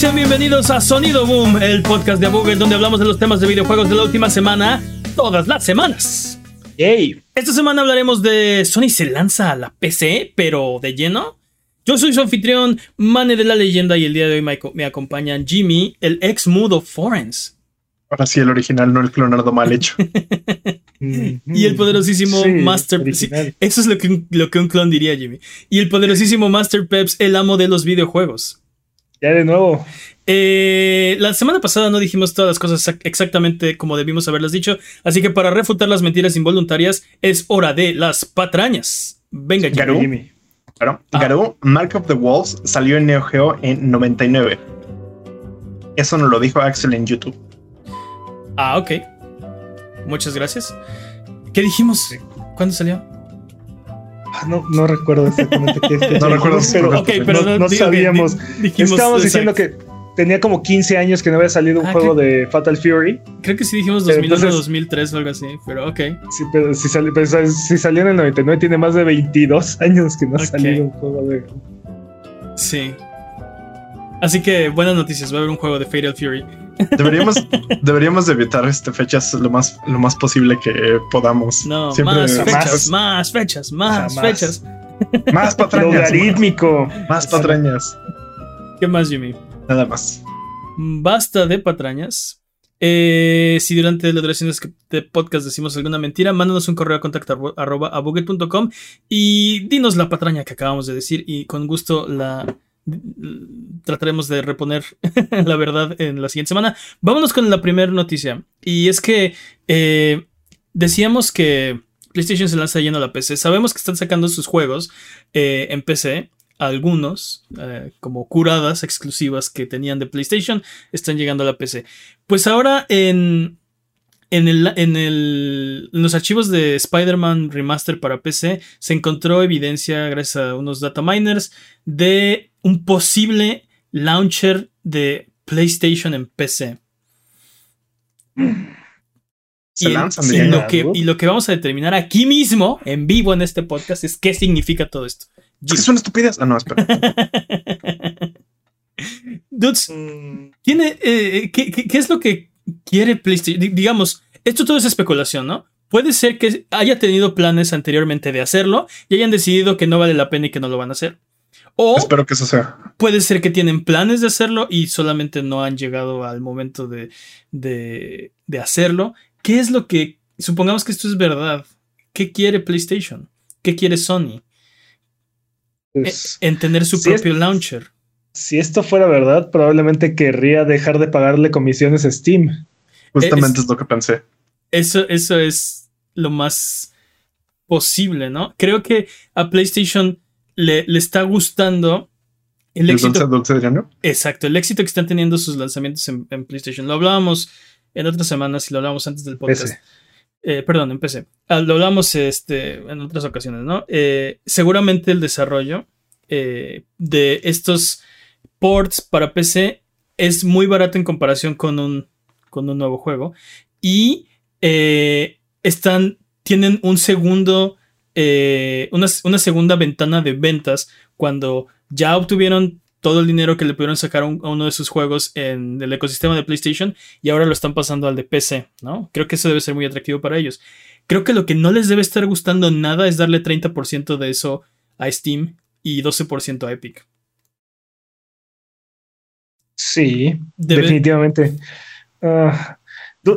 Sean bienvenidos a Sonido Boom, el podcast de Abuget donde hablamos de los temas de videojuegos de la última semana, todas las semanas. Yay. Esta semana hablaremos de Sony se lanza a la PC, pero de lleno. Yo soy su anfitrión, Mane de la Leyenda, y el día de hoy me, me acompañan Jimmy, el ex Mudo Forens, Ahora sí, el original, no el clonado mal hecho. y el poderosísimo Sí, Master sí, Eso es lo que, un, lo que un clon diría, Jimmy. Y el poderosísimo Master Peps, el amo de los videojuegos. Ya de nuevo. Eh, la semana pasada no dijimos todas las cosas exac- exactamente como debimos haberlas dicho, así que para refutar las mentiras involuntarias es hora de las patrañas. Venga, Jimmy. Garú. Jimmy. Claro. Ah. Garou, Mark of the Wolves salió en Neo Geo en 99. Eso nos lo dijo Axel en YouTube. Ah, ok. Muchas gracias. ¿Qué dijimos? ¿Cuándo salió? Ah, no, no recuerdo exactamente qué fecha No recuerdo pero no, sabíamos. dijimos, Estábamos diciendo que tenía como 15 años que no había salido un Ah, juego de Fatal Fury. Creo que sí dijimos Pero 2001 entonces- 2003 o algo así, pero ok. Sí, pero si, sali- pero si salió en el 99, tiene más de 22 años que no ha salido un juego de. Sí. Así que buenas noticias, va a haber un juego de Fatal Fury. Deberíamos, deberíamos de evitar este, fechas lo más, lo más posible que podamos. No, Siempre- más fechas, más fechas, más fechas. Más patrañas. Logarítmico. Más patrañas. ¿Qué más, Jimmy? Nada más. Basta de patrañas. Eh, si durante la duración de este podcast decimos alguna mentira, mándanos un correo a contacto arroba y dinos la patraña que acabamos de decir y con gusto la trataremos de reponer la verdad en la siguiente semana. Vámonos con la primera noticia y es que eh, decíamos que PlayStation se lanza lleno a la PC. Sabemos que están sacando sus juegos eh, en PC. Algunos, eh, como curadas exclusivas que tenían de PlayStation, están llegando a la PC. Pues ahora en, en, el, en, el- en los archivos de Spider-Man Remaster para PC se encontró evidencia, gracias a unos data miners, de un posible launcher de PlayStation en PC. Y, lo que, y lo que vamos a determinar aquí mismo, en vivo en este podcast, es qué significa todo esto. Es que estupidez. Ah, no, espera. Dudes, Mm, tiene. eh, ¿qué, qué, qué es lo que quiere PlayStation? Di- Digamos, esto todo es especulación, ¿no? Puede ser que haya tenido planes anteriormente de hacerlo y hayan decidido que no vale la pena y que no lo van a hacer. O Espero que eso sea. puede ser que tienen planes de hacerlo y solamente no han llegado al momento de, de, de hacerlo. ¿Qué es lo que. Supongamos que esto es verdad. ¿Qué quiere PlayStation? ¿Qué quiere Sony? pues, En tener su es- propio launcher. si esto fuera verdad, probablemente querría dejar de pagarle comisiones a Steam. Justamente Es- es lo que pensé. Eso, eso es lo más posible, ¿no? Creo que a PlayStation le, le está gustando el El éxito. dulce, dulce. Exacto, el éxito que están teniendo sus lanzamientos en, en PlayStation. Lo hablábamos en otras semanas y lo hablábamos antes del podcast. Eh, perdón, empecé. Ah, lo hablamos este, en otras ocasiones, ¿no? Eh, seguramente el desarrollo eh, de estos ports para PC es muy barato en comparación con un, con un nuevo juego. Y están, tienen un segundo, eh, una, una segunda ventana de ventas cuando ya obtuvieron todo el dinero que le pudieron sacar a, un- a uno de sus juegos en el ecosistema de PlayStation y ahora lo están pasando al de PC, ¿no? Creo que eso debe ser muy atractivo para ellos. Creo que lo que no les debe estar gustando nada es darle 30% de eso a Steam y 12% a Epic. Sí, Debe- definitivamente. Ah,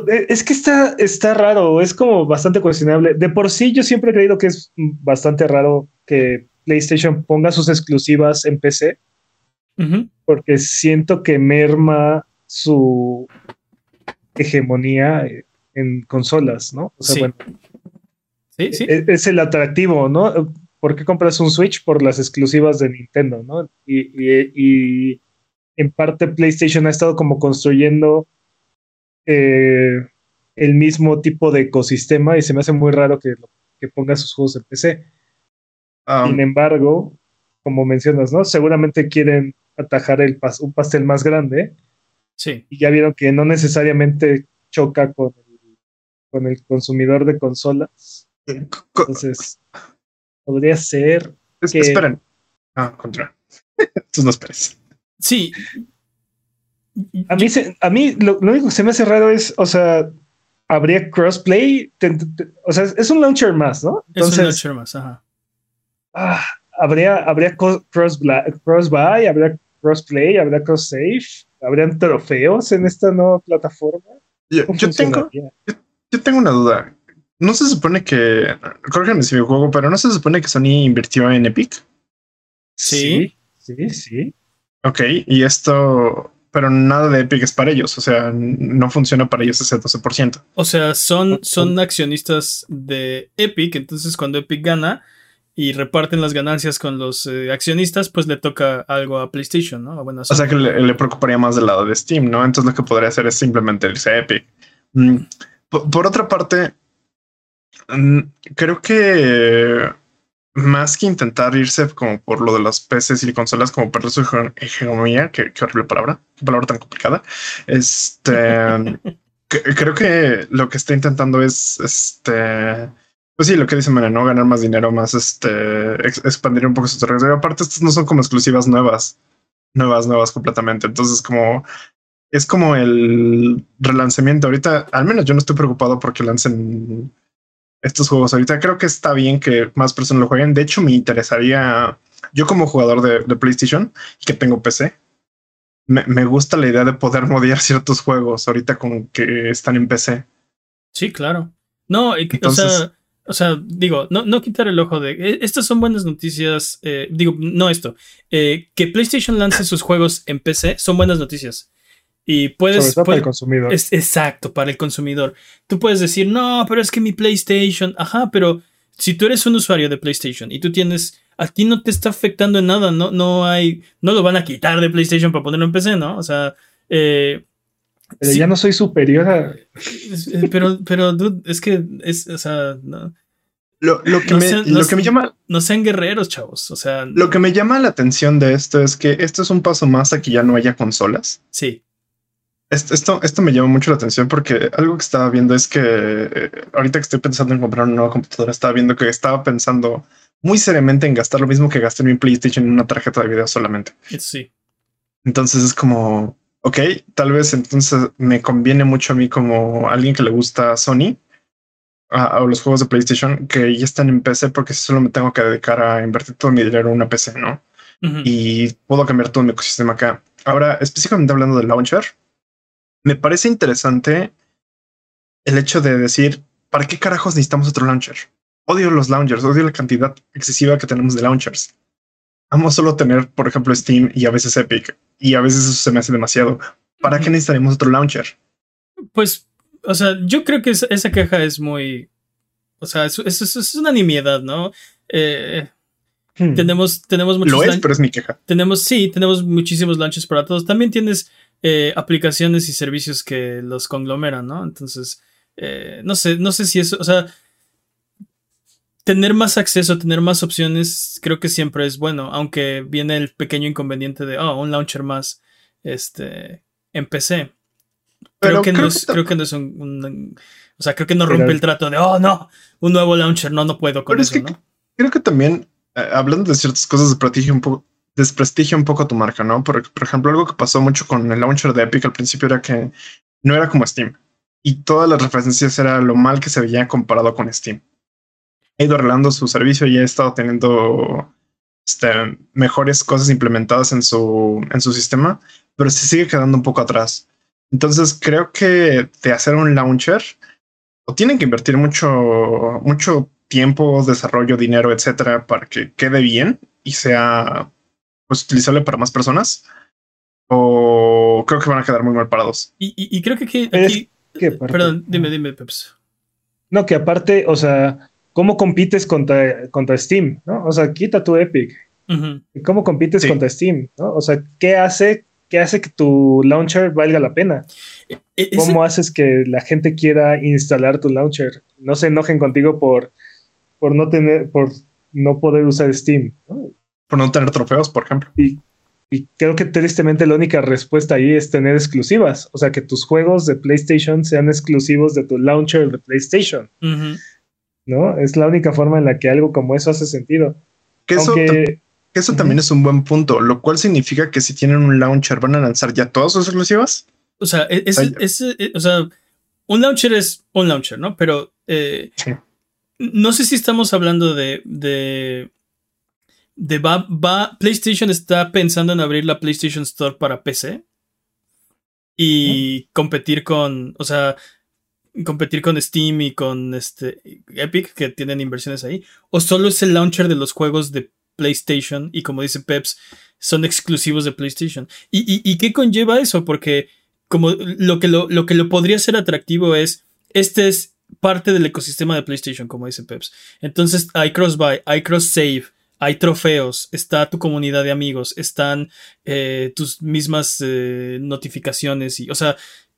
es que está, está raro, es como bastante cuestionable. De por sí, yo siempre he creído que es bastante raro que PlayStation ponga sus exclusivas en PC, porque siento que merma su hegemonía eh, en consolas, ¿no? O sea, Sí. bueno, Sí, sí. es, es el atractivo, ¿no? ¿Por qué compras un Switch? Por las exclusivas de Nintendo, ¿no? Y, y- y en parte PlayStation ha estado como construyendo eh, el mismo tipo de ecosistema y se me hace muy raro que, que ponga sus juegos en PC. Um, Sin embargo, como mencionas, ¿no? Seguramente quieren atajar el pas- un pastel más grande Sí. y ya vieron que no necesariamente choca con el, con el consumidor de consolas. co- Entonces, podría ser es- que- Esperen. Ah, contra. Tú no esperes. Sí. A mí, se- a mí lo, lo único que se me hace raro es, o sea, habría crossplay, Te- te- te- o sea, es, un launcher más, ¿no? Es un Entonces, launcher más, ajá. ah, habría, habría co- cross, habría crossplay, habría cross save, habrían trofeos en esta nueva plataforma. Yo, ¿Cómo yo tengo, yo tengo una duda. No se supone que, corrígeme si me juego, pero no se supone que Sony invirtió en Epic. Sí. sí, sí, sí. Ok, y esto, pero nada de Epic es para ellos, o sea, no funciona para ellos ese 12%. O sea, son, son accionistas de Epic, entonces cuando Epic gana y reparten las ganancias con los eh, accionistas, pues le toca algo a PlayStation, ¿no? Bueno, O sea que le, le preocuparía más del lado de Steam, ¿no? Entonces lo que podría hacer es simplemente irse a Epic. Mm, Por, por otra parte, mm, creo que más que intentar irse como por lo de los PCs y consolas, como perder su hege- hegemonía, que qué horrible palabra, qué palabra tan complicada. Este que- creo que lo que está intentando es este. Pues sí, lo que dice Mene, ¿no? Ganar más dinero, más este, ex- expandir un poco su territorio. Aparte, estas no son como exclusivas nuevas nuevas, nuevas completamente. Entonces, como es como el relanzamiento. Ahorita, al menos yo no estoy preocupado porque lancen estos juegos. Ahorita creo que está bien que más personas lo jueguen. De hecho, me interesaría, yo como jugador de, de PlayStation que tengo PC, me, me gusta la idea de poder modear ciertos juegos ahorita con que están en PC. Sí, claro. No, Entonces- o sea, o sea, digo, no, no quitar el ojo de. eh, Estas son buenas noticias. eh, digo, no esto. eh, que PlayStation lance sus juegos en PC son buenas noticias. Y Sobre puedes. todo para el consumidor. es exacto, para el consumidor. Tú puedes decir, no, pero es que mi PlayStation. Ajá, pero si tú eres un usuario de PlayStation y tú tienes. A ti no te está afectando en nada, no, no hay. No lo van a quitar de PlayStation para ponerlo en PC, ¿no? O sea. eh, Pero sí. ya no soy superior a. eh, pero, pero, dude, es que es, o sea, no, Lo, lo que, No me, lo no que me llama, no sean guerreros, chavos. O sea, lo que me llama la atención de esto es que esto es un paso más a que ya no haya consolas. sí. Esto, esto, esto me llama mucho la atención porque algo que estaba viendo es que eh, ahorita que estoy pensando en comprar una nueva computadora, estaba viendo que estaba pensando muy seriamente en gastar lo mismo que gasté en mi PlayStation en una tarjeta de video solamente. Sí. Entonces es como, ok, tal vez entonces me conviene mucho a mí como alguien que le gusta Sony a, a los juegos de PlayStation que ya están en PC porque solo me tengo que dedicar a invertir todo mi dinero en una PC, ¿no? Ujú. y puedo cambiar todo mi ecosistema acá. Ahora, específicamente hablando del launcher, me parece interesante el hecho de decir, ¿para qué carajos necesitamos otro launcher? Odio los launchers, odio la cantidad excesiva que tenemos de launchers. Vamos solo tener, por ejemplo, Steam y a veces Epic, y a veces eso se me hace demasiado. ¿Para qué necesitaremos otro launcher? Pues, o sea, yo creo que esa, esa queja es muy. O sea, es, es- una nimiedad, ¿no? Eh, Hmm. tenemos, tenemos muchos. Lo es, pero es mi queja. tenemos, sí, tenemos muchísimos launches para todos. También tienes eh, aplicaciones y servicios que los conglomeran, ¿no? Entonces, eh, no sé, no sé si eso, o sea, tener más acceso, tener más opciones, creo que siempre es bueno, aunque viene el pequeño inconveniente de, oh, un launcher más, este, en PC. Pero Creo que, no creo es, que creo que no es un, un- o sea, creo que no Pero- rompe el trato de, oh, no, un nuevo launcher, no, no puedo con Pero es eso, que- ¿no? Creo que también, eh, hablando de ciertas cosas, desprestigio un poco, desprestigio un poco tu marca, ¿no? Por, por ejemplo, algo que pasó mucho con el launcher de Epic al principio era que no era como Steam. Y todas las referencias era lo mal que se veía comparado con Steam. Ha ido arreglando su servicio y ha estado teniendo este, mejores cosas implementadas en su, sistema, pero se sigue quedando un poco atrás. Entonces creo que de hacer un launcher, o tienen que invertir mucho tiempo, desarrollo, dinero, etcétera, para que quede bien y sea pues, utilizable para más personas. O creo que van a quedar muy mal parados. Y, y- y creo que aquí, perdón, dime, dime, Peps. No, que aparte, o sea, ¿cómo compites contra, contra Steam? ¿no? O sea, quita tu Epic. ¿Cómo compites Sí. contra Steam? ¿no? O sea, ¿qué hace, ¿qué hace que tu launcher valga la pena? E- ese- ¿Cómo haces que la gente quiera instalar tu launcher? No se enojen contigo por, por no tener, por no poder usar Steam. ¿no? Por no tener trofeos, por ejemplo. Y, y creo que tristemente la única respuesta ahí es tener exclusivas. O sea, que tus juegos de PlayStation sean exclusivos de tu launcher de PlayStation. ¿No? Es la única forma en la que algo como eso hace sentido. Que eso Aunque Eso también es un buen punto, lo cual significa que si tienen un launcher van a lanzar ya todas sus exclusivas. O sea, es, es, e, o sea, un launcher es un launcher, ¿no? Pero eh, no sé si estamos hablando de, de, de va, va, PlayStation está pensando en abrir la PlayStation Store para PC y competir con, o sea, competir con Steam y con este Epic que tienen inversiones ahí, o solo es el launcher de los juegos de PlayStation y como dice Peps, son exclusivos de PlayStation. ¿Y, y, qué conlleva eso? Porque como lo que lo, lo que lo podría ser atractivo es, este es parte del ecosistema de PlayStation, como dice Peps. Entonces hay cross-buy, hay cross-save, hay trofeos, está tu comunidad de amigos, están eh, tus mismas eh, notificaciones y, o sea,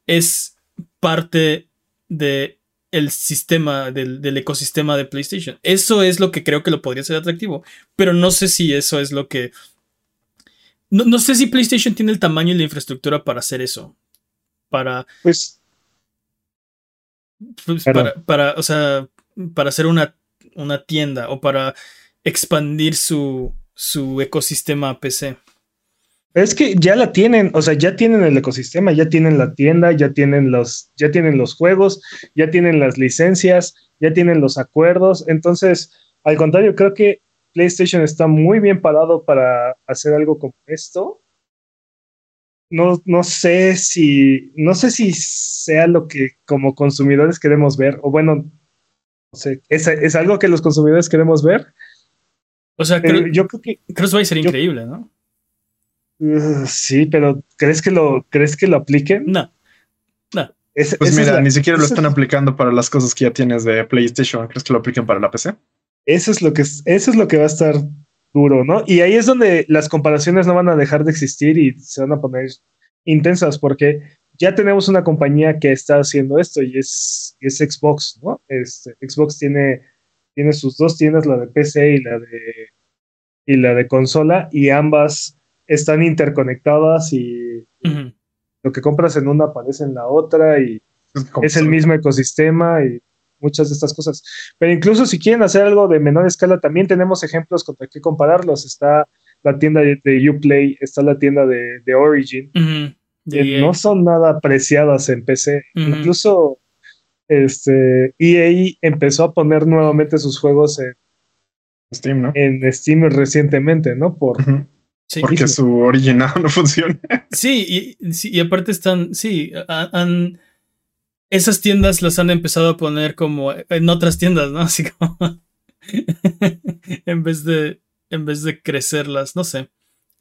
es parte de el sistema, del, ecosistema de PlayStation. Eso es lo que creo que lo podría ser atractivo, pero no sé si eso es lo que... No, sé si PlayStation tiene el tamaño y la infraestructura para hacer eso. Para... Pues... pues para, para, o sea, para hacer una, una tienda o para expandir su, su ecosistema PC. Es que ya la tienen, o sea, ya tienen el ecosistema, ya tienen la tienda, ya tienen los, ya tienen los juegos, ya tienen las licencias, ya tienen los acuerdos. Entonces, al contrario, creo que PlayStation está muy bien parado para hacer algo como esto. No, no sé si, no sé si sea lo que como consumidores queremos ver, o bueno, no sé, es, es algo que los consumidores queremos ver. O sea, yo creo que. Creo que va a ser increíble, ¿no? sí, pero ¿crees que lo, ¿crees que lo apliquen? No. No. pues mira, ni siquiera lo están aplicando para las cosas que ya tienes de PlayStation. ¿Crees que lo apliquen para la PC? Eso es lo que eso es lo que va a estar duro, ¿no? Y ahí es donde las comparaciones no van a dejar de existir y se van a poner intensas porque ya tenemos una compañía que está haciendo esto y es, es Xbox, ¿no? Este, Xbox tiene, tiene sus dos tiendas, la de PC y la de y la de consola, y ambas están interconectadas y lo que compras en una aparece en la otra y es, el mismo ecosistema y muchas de estas cosas. Pero incluso si quieren hacer algo de menor escala, también tenemos ejemplos contra qué compararlos. Está la tienda de, Uplay, está la tienda de, Origin, que no son nada apreciadas en PC. Incluso este, EA empezó a poner nuevamente sus juegos en Steam, ¿no? En Steam recientemente, ¿no? Por, porque su original no funciona. Sí, y, y aparte están, sí, han, esas tiendas las han empezado a poner como en otras tiendas, ¿no? Así como en vez de en vez de crecerlas, no sé.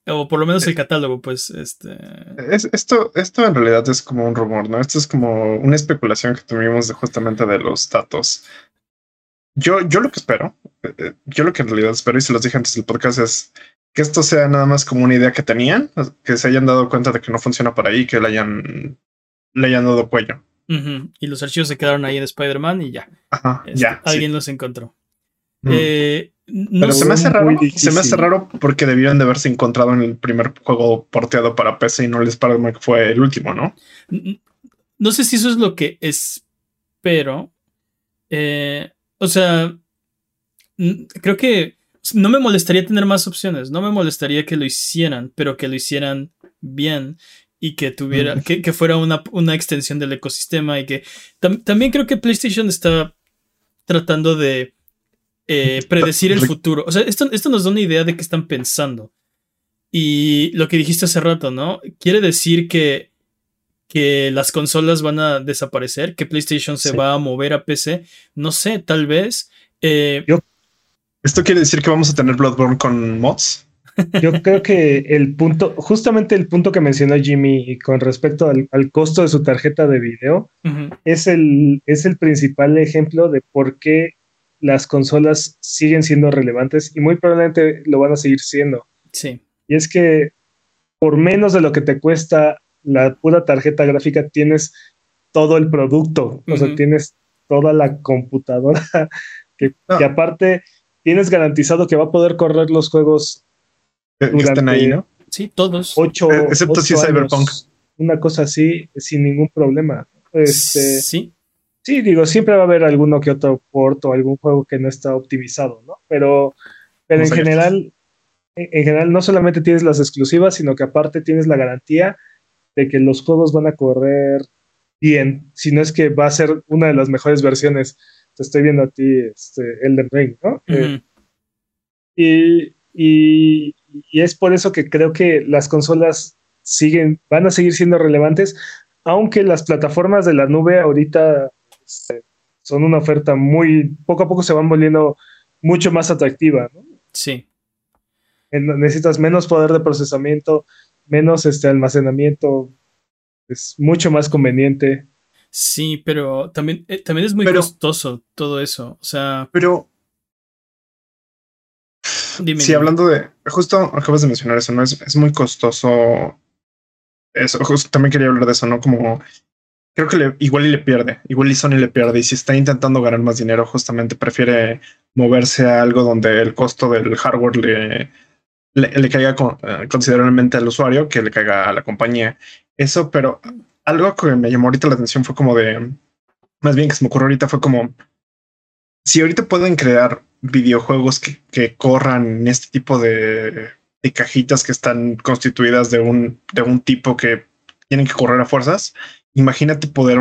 O por lo menos el eh, catálogo, pues, este. esto, esto en realidad es como un rumor, ¿no? Esto es como una especulación que tuvimos de justamente de los datos. Yo, yo lo que espero, eh, eh, yo lo que en realidad espero, y se los dije antes del podcast, es que esto sea nada más como una idea que tenían, que se hayan dado cuenta de que no funciona por ahí, que le hayan, le hayan dado cuello. Y los archivos se quedaron ahí en Spider-Man y ya. Ajá, este, ya alguien los encontró. Mm. Eh, Pero se me hace raro, se me hace raro porque debieron de haberse encontrado en el primer juego porteado para PC y no les spider que fue el último, ¿no? No sé si eso es lo que espero. Eh, o sea, creo que no me molestaría tener más opciones, no me molestaría que lo hicieran, pero que lo hicieran bien y que tuviera, que, fuera una, una, extensión del ecosistema y que también creo que PlayStation está tratando de eh, predecir el futuro. O sea, esto, esto nos da una idea de qué están pensando. Y lo que dijiste hace rato, ¿no? Quiere decir que, que las consolas van a desaparecer, que PlayStation se va a mover a PC. No sé, tal vez. Eh, ¿Esto quiere decir que vamos a tener Bloodborne con mods? Yo creo que el punto, justamente el punto que mencionó Jimmy con respecto al, costo de su tarjeta de video, es, el, es el principal ejemplo de por qué las consolas siguen siendo relevantes y muy probablemente lo van a seguir siendo. Sí. Y es que por menos de lo que te cuesta la pura tarjeta gráfica, tienes todo el producto, o sea, tienes toda la computadora que, que aparte tienes garantizado que va a poder correr los juegos que están ahí, ¿no? Sí, todos. Ocho, eh, excepto si es Cyberpunk. Una cosa así, sin ningún problema. Este, sí. Sí, digo, siempre va a haber alguno que otro port o algún juego que no está optimizado, ¿no? Pero, pero en general, en general no solamente tienes las exclusivas, sino que aparte tienes la garantía de que los juegos van a correr bien, si no es que va a ser una de las mejores versiones. Te estoy viendo a ti, este, Elden Ring, ¿no? Eh, y, y, es por eso que creo que las consolas siguen, van a seguir siendo relevantes, aunque las plataformas de la nube ahorita son una oferta muy, poco a poco se van volviendo mucho más atractiva, ¿no? Sí. necesitas menos poder de procesamiento, menos este almacenamiento, es mucho más conveniente. Sí, pero también, eh, también es muy costoso todo eso. O sea. Pero. Dime, sí, hablando de. Justo acabas de mencionar eso, ¿no? Es, es muy costoso. Eso, justo también quería hablar de eso, ¿no? Como. Creo que le, igual y le pierde, igual y Sony le pierde. Y si está intentando ganar más dinero, justamente prefiere moverse a algo donde el costo del hardware le, le, caiga eh, considerablemente al usuario que le caiga a la compañía. Eso, pero algo que me llamó ahorita la atención fue como de, más bien que se me ocurrió ahorita fue como, si ahorita pueden crear videojuegos que, que corran este tipo de, de, cajitas que están constituidas de un, de un tipo que tienen que correr a fuerzas, imagínate poder,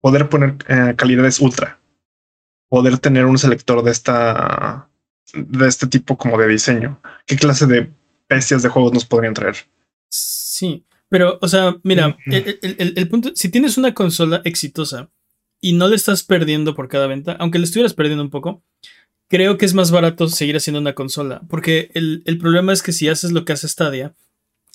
poder poner eh, calidades ultra, poder tener un selector de esta de este tipo como de diseño. ¿Qué clase de bestias de juegos nos podrían traer? Sí, pero, o sea, mira, el, punto, si tienes una consola exitosa y no le estás perdiendo por cada venta, aunque le estuvieras perdiendo un poco, creo que es más barato seguir haciendo una consola, porque el, problema es que si haces lo que hace Stadia,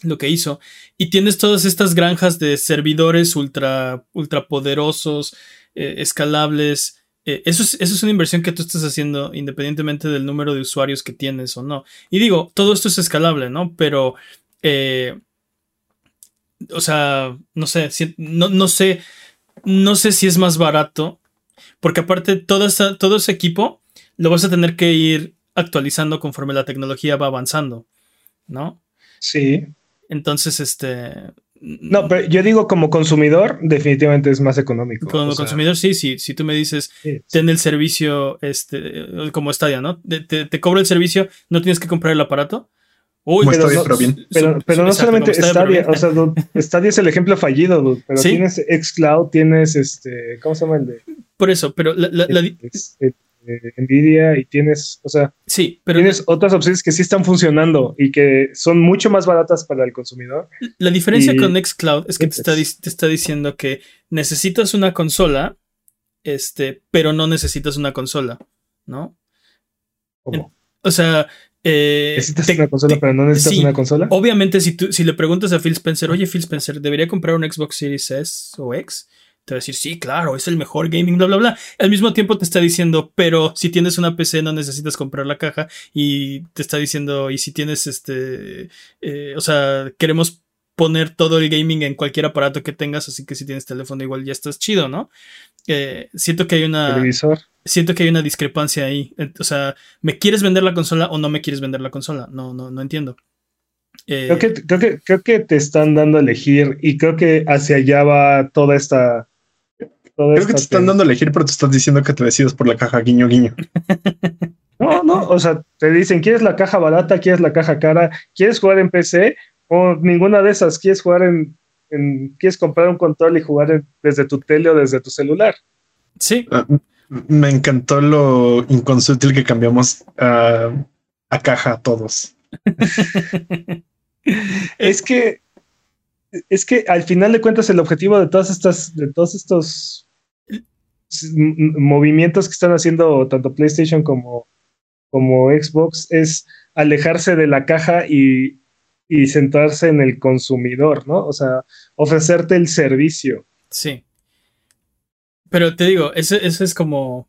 lo que hizo, y tienes todas estas granjas de servidores ultra, ultra poderosos, eh, escalables, eh, eso, es, una inversión que tú estás haciendo independientemente del número de usuarios que tienes o no. Y digo, todo esto es escalable, ¿no? Pero, eh, o sea, no sé, no, no, sé, no sé si es más barato, porque aparte todo, todo ese equipo lo vas a tener que ir actualizando conforme la tecnología va avanzando, ¿no? Sí. Entonces, este, no, pero yo digo como consumidor, definitivamente es más económico. Como consumidor, sí, sí. Si tú me dices, ten el servicio, este, como Stadia, ¿no? Te, te, cobro el servicio, no tienes que comprar el aparato. Uy, pero, no, bien. pero, no solamente Stadia, o sea, Stadia es el ejemplo fallido, pero tienes Xcloud, tienes este, ¿cómo se llama el de? Por eso, pero la, Nvidia y tienes, o sea, sí, pero tienes otras opciones que sí están funcionando y que son mucho más baratas para el consumidor. La diferencia con Nextcloud es que te está, te está, diciendo que necesitas una consola, este, pero no necesitas una consola, ¿no? ¿Cómo? o sea, eh, ¿Necesitas una consola, pero no necesitas una consola? Obviamente, si, tú, si le preguntas a Phil Spencer, oye, Phil Spencer, ¿debería comprar un Xbox Series S o X? Te va a decir, sí, claro, es el mejor gaming, bla, bla, bla. Al mismo tiempo te está diciendo, pero si tienes una PC no necesitas comprar la caja y te está diciendo, y si tienes este, eh, o sea, queremos poner todo el gaming en cualquier aparato que tengas, así que si tienes teléfono igual ya estás chido, ¿no? Eh, siento que hay una... Televisor. Siento que hay una discrepancia ahí. O sea, ¿me quieres vender la consola o no me quieres vender la consola? No, no, no entiendo. creo, que, creo, que, creo que te están dando a elegir y creo que hacia allá va toda esta Creo que te están dando a elegir, pero te estás diciendo que te decides por la caja guiño guiño. no, no, o sea, te dicen, ¿quieres la caja barata? ¿Quieres la caja cara? ¿Quieres jugar en PC? O ninguna de esas, ¿quieres jugar en, quieres comprar un control y jugar desde tu tele o desde tu celular? Sí. Ah, me encantó lo inconsútil que cambiamos a caja todos. es que es que al final de cuentas el objetivo de todas estas, de todos estos movimientos que están haciendo tanto PlayStation como, como Xbox es alejarse de la caja y, y centrarse en el consumidor, ¿no? O sea, ofrecerte el servicio. Sí. Pero te digo, eso, es como.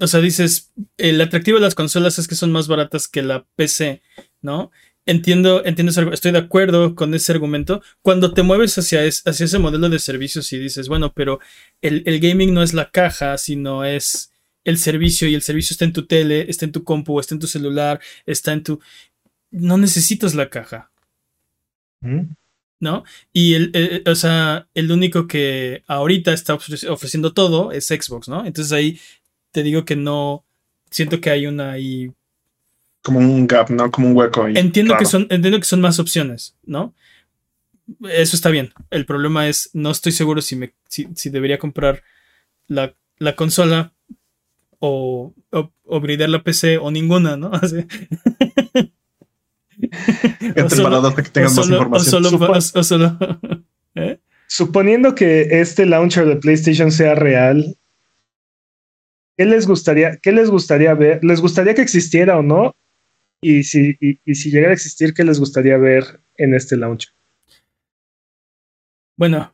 O sea, dices, el atractivo de las consolas es que son más baratas que la PC, ¿no? Entiendo, entiendo, estoy de acuerdo con ese argumento. Cuando te mueves hacia, hacia ese modelo de servicios y dices, bueno, pero el, gaming no es la caja, sino es el servicio y el servicio está en tu tele, está en tu compu, está en tu celular, está en tu... No necesitas la caja. ¿Mm? ¿No? Y el, o sea, el único que ahorita está ofreciendo todo es Xbox, ¿no? Entonces ahí te digo que no, siento que hay una ahí como un gap, ¿no? Como un hueco. Entiendo que son, entiendo que son más opciones, ¿no? Eso está bien. El problema es, no estoy seguro si me, si, si debería comprar la, la consola o, o, la PC o ninguna, ¿no? Así. Entre o solo- paradoja que tengan o más solo- información. O solo, o solo- ¿Eh? Suponiendo que este launcher de PlayStation sea real, ¿qué les gustaría, qué les gustaría ver? ¿Les gustaría que existiera o no? Y si, y, y si llegara a existir, ¿qué les gustaría ver en este launcher? Bueno,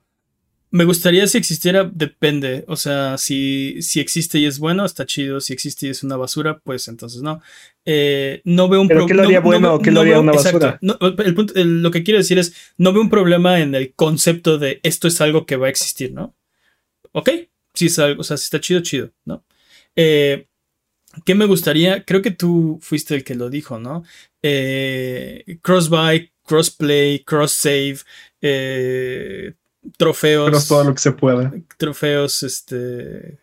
me gustaría si existiera, depende. O sea, si, si existe y es bueno, está chido. Si existe y es una basura, pues entonces no. Eh, no veo un ¿Pero pro- qué lo haría no- no bueno o qué lo haría veo- una exacto. basura? No, el punto- el- lo que quiero decir es, no veo un problema en el concepto de esto es algo que va a existir, ¿no? Ok, si es algo, o sea, si está chido, chido, ¿no? Eh, ¿Qué me gustaría? Creo que tú fuiste el que lo dijo, ¿no? Eh, cross-buy, cross-play, cross-save, eh, trofeos Pero es todo lo que se puede. trofeos, este,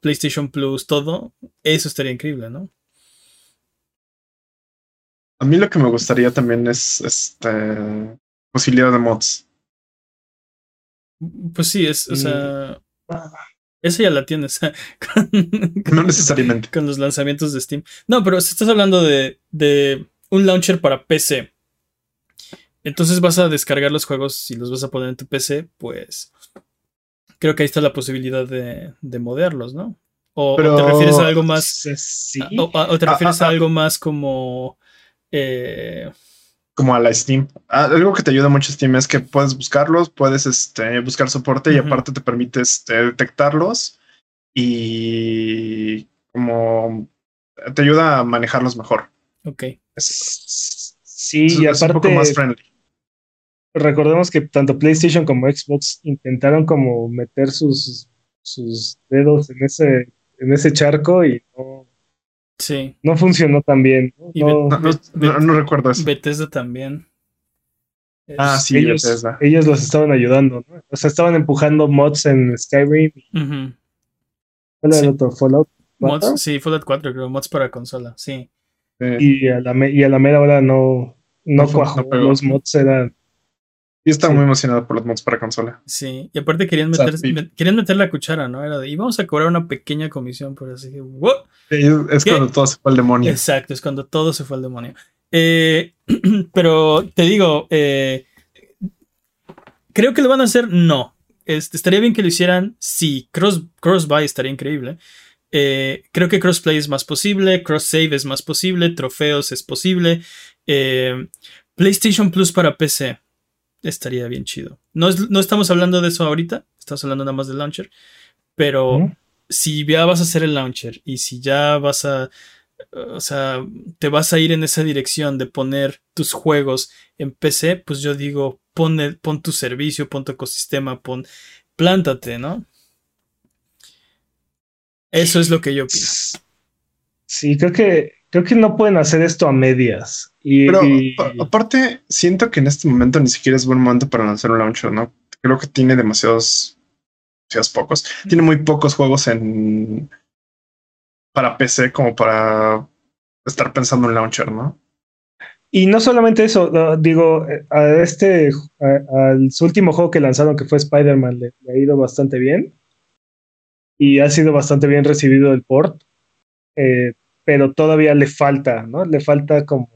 PlayStation Plus, todo, eso estaría increíble, ¿no? A mí lo que me gustaría también es este posibilidad de mods. Pues sí, es, o Mm. Esa ya la tienes con, No necesariamente. con los lanzamientos de Steam. No, pero si estás hablando de, de un launcher para PC, entonces vas a descargar los juegos y los vas a poner en tu PC, pues creo que ahí está la posibilidad de, de modearlos, ¿no? O, te refieres a algo más Sí. O, o- o te Ah, refieres ah, a ah. algo más como. eh, Como a la Steam. Ah, algo que te ayuda mucho Steam es que puedes buscarlos, puedes este, buscar soporte y aparte te permite este, detectarlos y como te ayuda a manejarlos mejor. ok. Es, Sí, es- y es un poco aparte, más friendly. recordemos que tanto PlayStation como Xbox intentaron como meter sus, sus dedos en ese, en ese charco y no, Sí. no funcionó tan bien. ¿no? Y No, No, no- no- no recuerdo eso. Bethesda también. Ah, sí, ellos, Bethesda. ellos los estaban ayudando, ¿no? O sea, estaban empujando mods en Skyrim. Ujú. ¿Cuál era Sí. el otro? Fallout. ¿cuatro? Mods, sí, Fallout 4, creo. Mods para consola, sí. Y a la, me- y a la mera hora no, no, cuajó. los mods eran. Y estaba Sí. muy emocionado por los mods para consola. Sí. Y aparte querían O sea, meter, me- querían meter la cuchara, ¿no? Era de, y vamos a cobrar una pequeña comisión por así ¿what? Es, es ¿Qué? cuando todo se fue al demonio. Exacto, es cuando todo se fue al demonio. Eh, pero te digo, eh, creo que lo van a hacer, no. Este, estaría bien que lo hicieran, sí. Cross, cross-buy estaría increíble. Eh, creo que crossplay es más posible, cross-save es más posible, trofeos es posible. PlayStation Plus para PC estaría bien chido. No, es- no estamos hablando de eso ahorita, estamos hablando nada más del launcher, pero si ya vas a hacer el launcher y si ya vas a, o sea, te vas a ir en esa dirección de poner tus juegos en PC, pues yo digo, pon, el- pon tu servicio, pon tu ecosistema, pon, plántate, ¿no? Eso es lo que yo opino. Sí, creo que, creo que no pueden hacer esto a medias. Y, Pero y- aparte, siento que en este momento ni siquiera es buen momento para lanzar un launcher, ¿no? Creo que tiene demasiados, demasiados pocos. Tiene muy pocos juegos en para PC como para estar pensando en launcher, ¿no? y no solamente eso, no, digo, a este, al su último juego que lanzaron, que fue Spider-Man, le, le ha ido bastante bien. Y ha sido bastante bien recibido el port. eh, pero todavía le falta, ¿no? Le falta como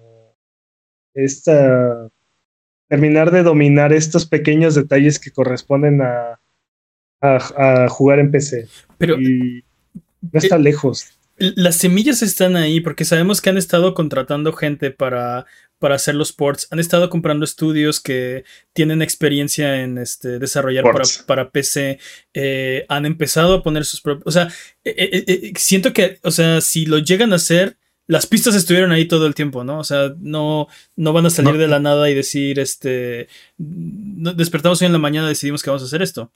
esta. terminar de dominar estos pequeños detalles que corresponden a, a, a jugar en PC. Pero eh, y no está lejos. las semillas están ahí porque sabemos que han estado contratando gente para, para hacer los ports. Han estado comprando estudios que tienen experiencia en este, desarrollar para, para PC. eh, han empezado a poner sus propios. O sea, eh, eh, siento que, o sea, si lo llegan a hacer, las pistas estuvieron ahí todo el tiempo, ¿no? O sea, no, no van a salir No. de la nada y decir, este, despertamos hoy en la mañana decidimos que vamos a hacer esto.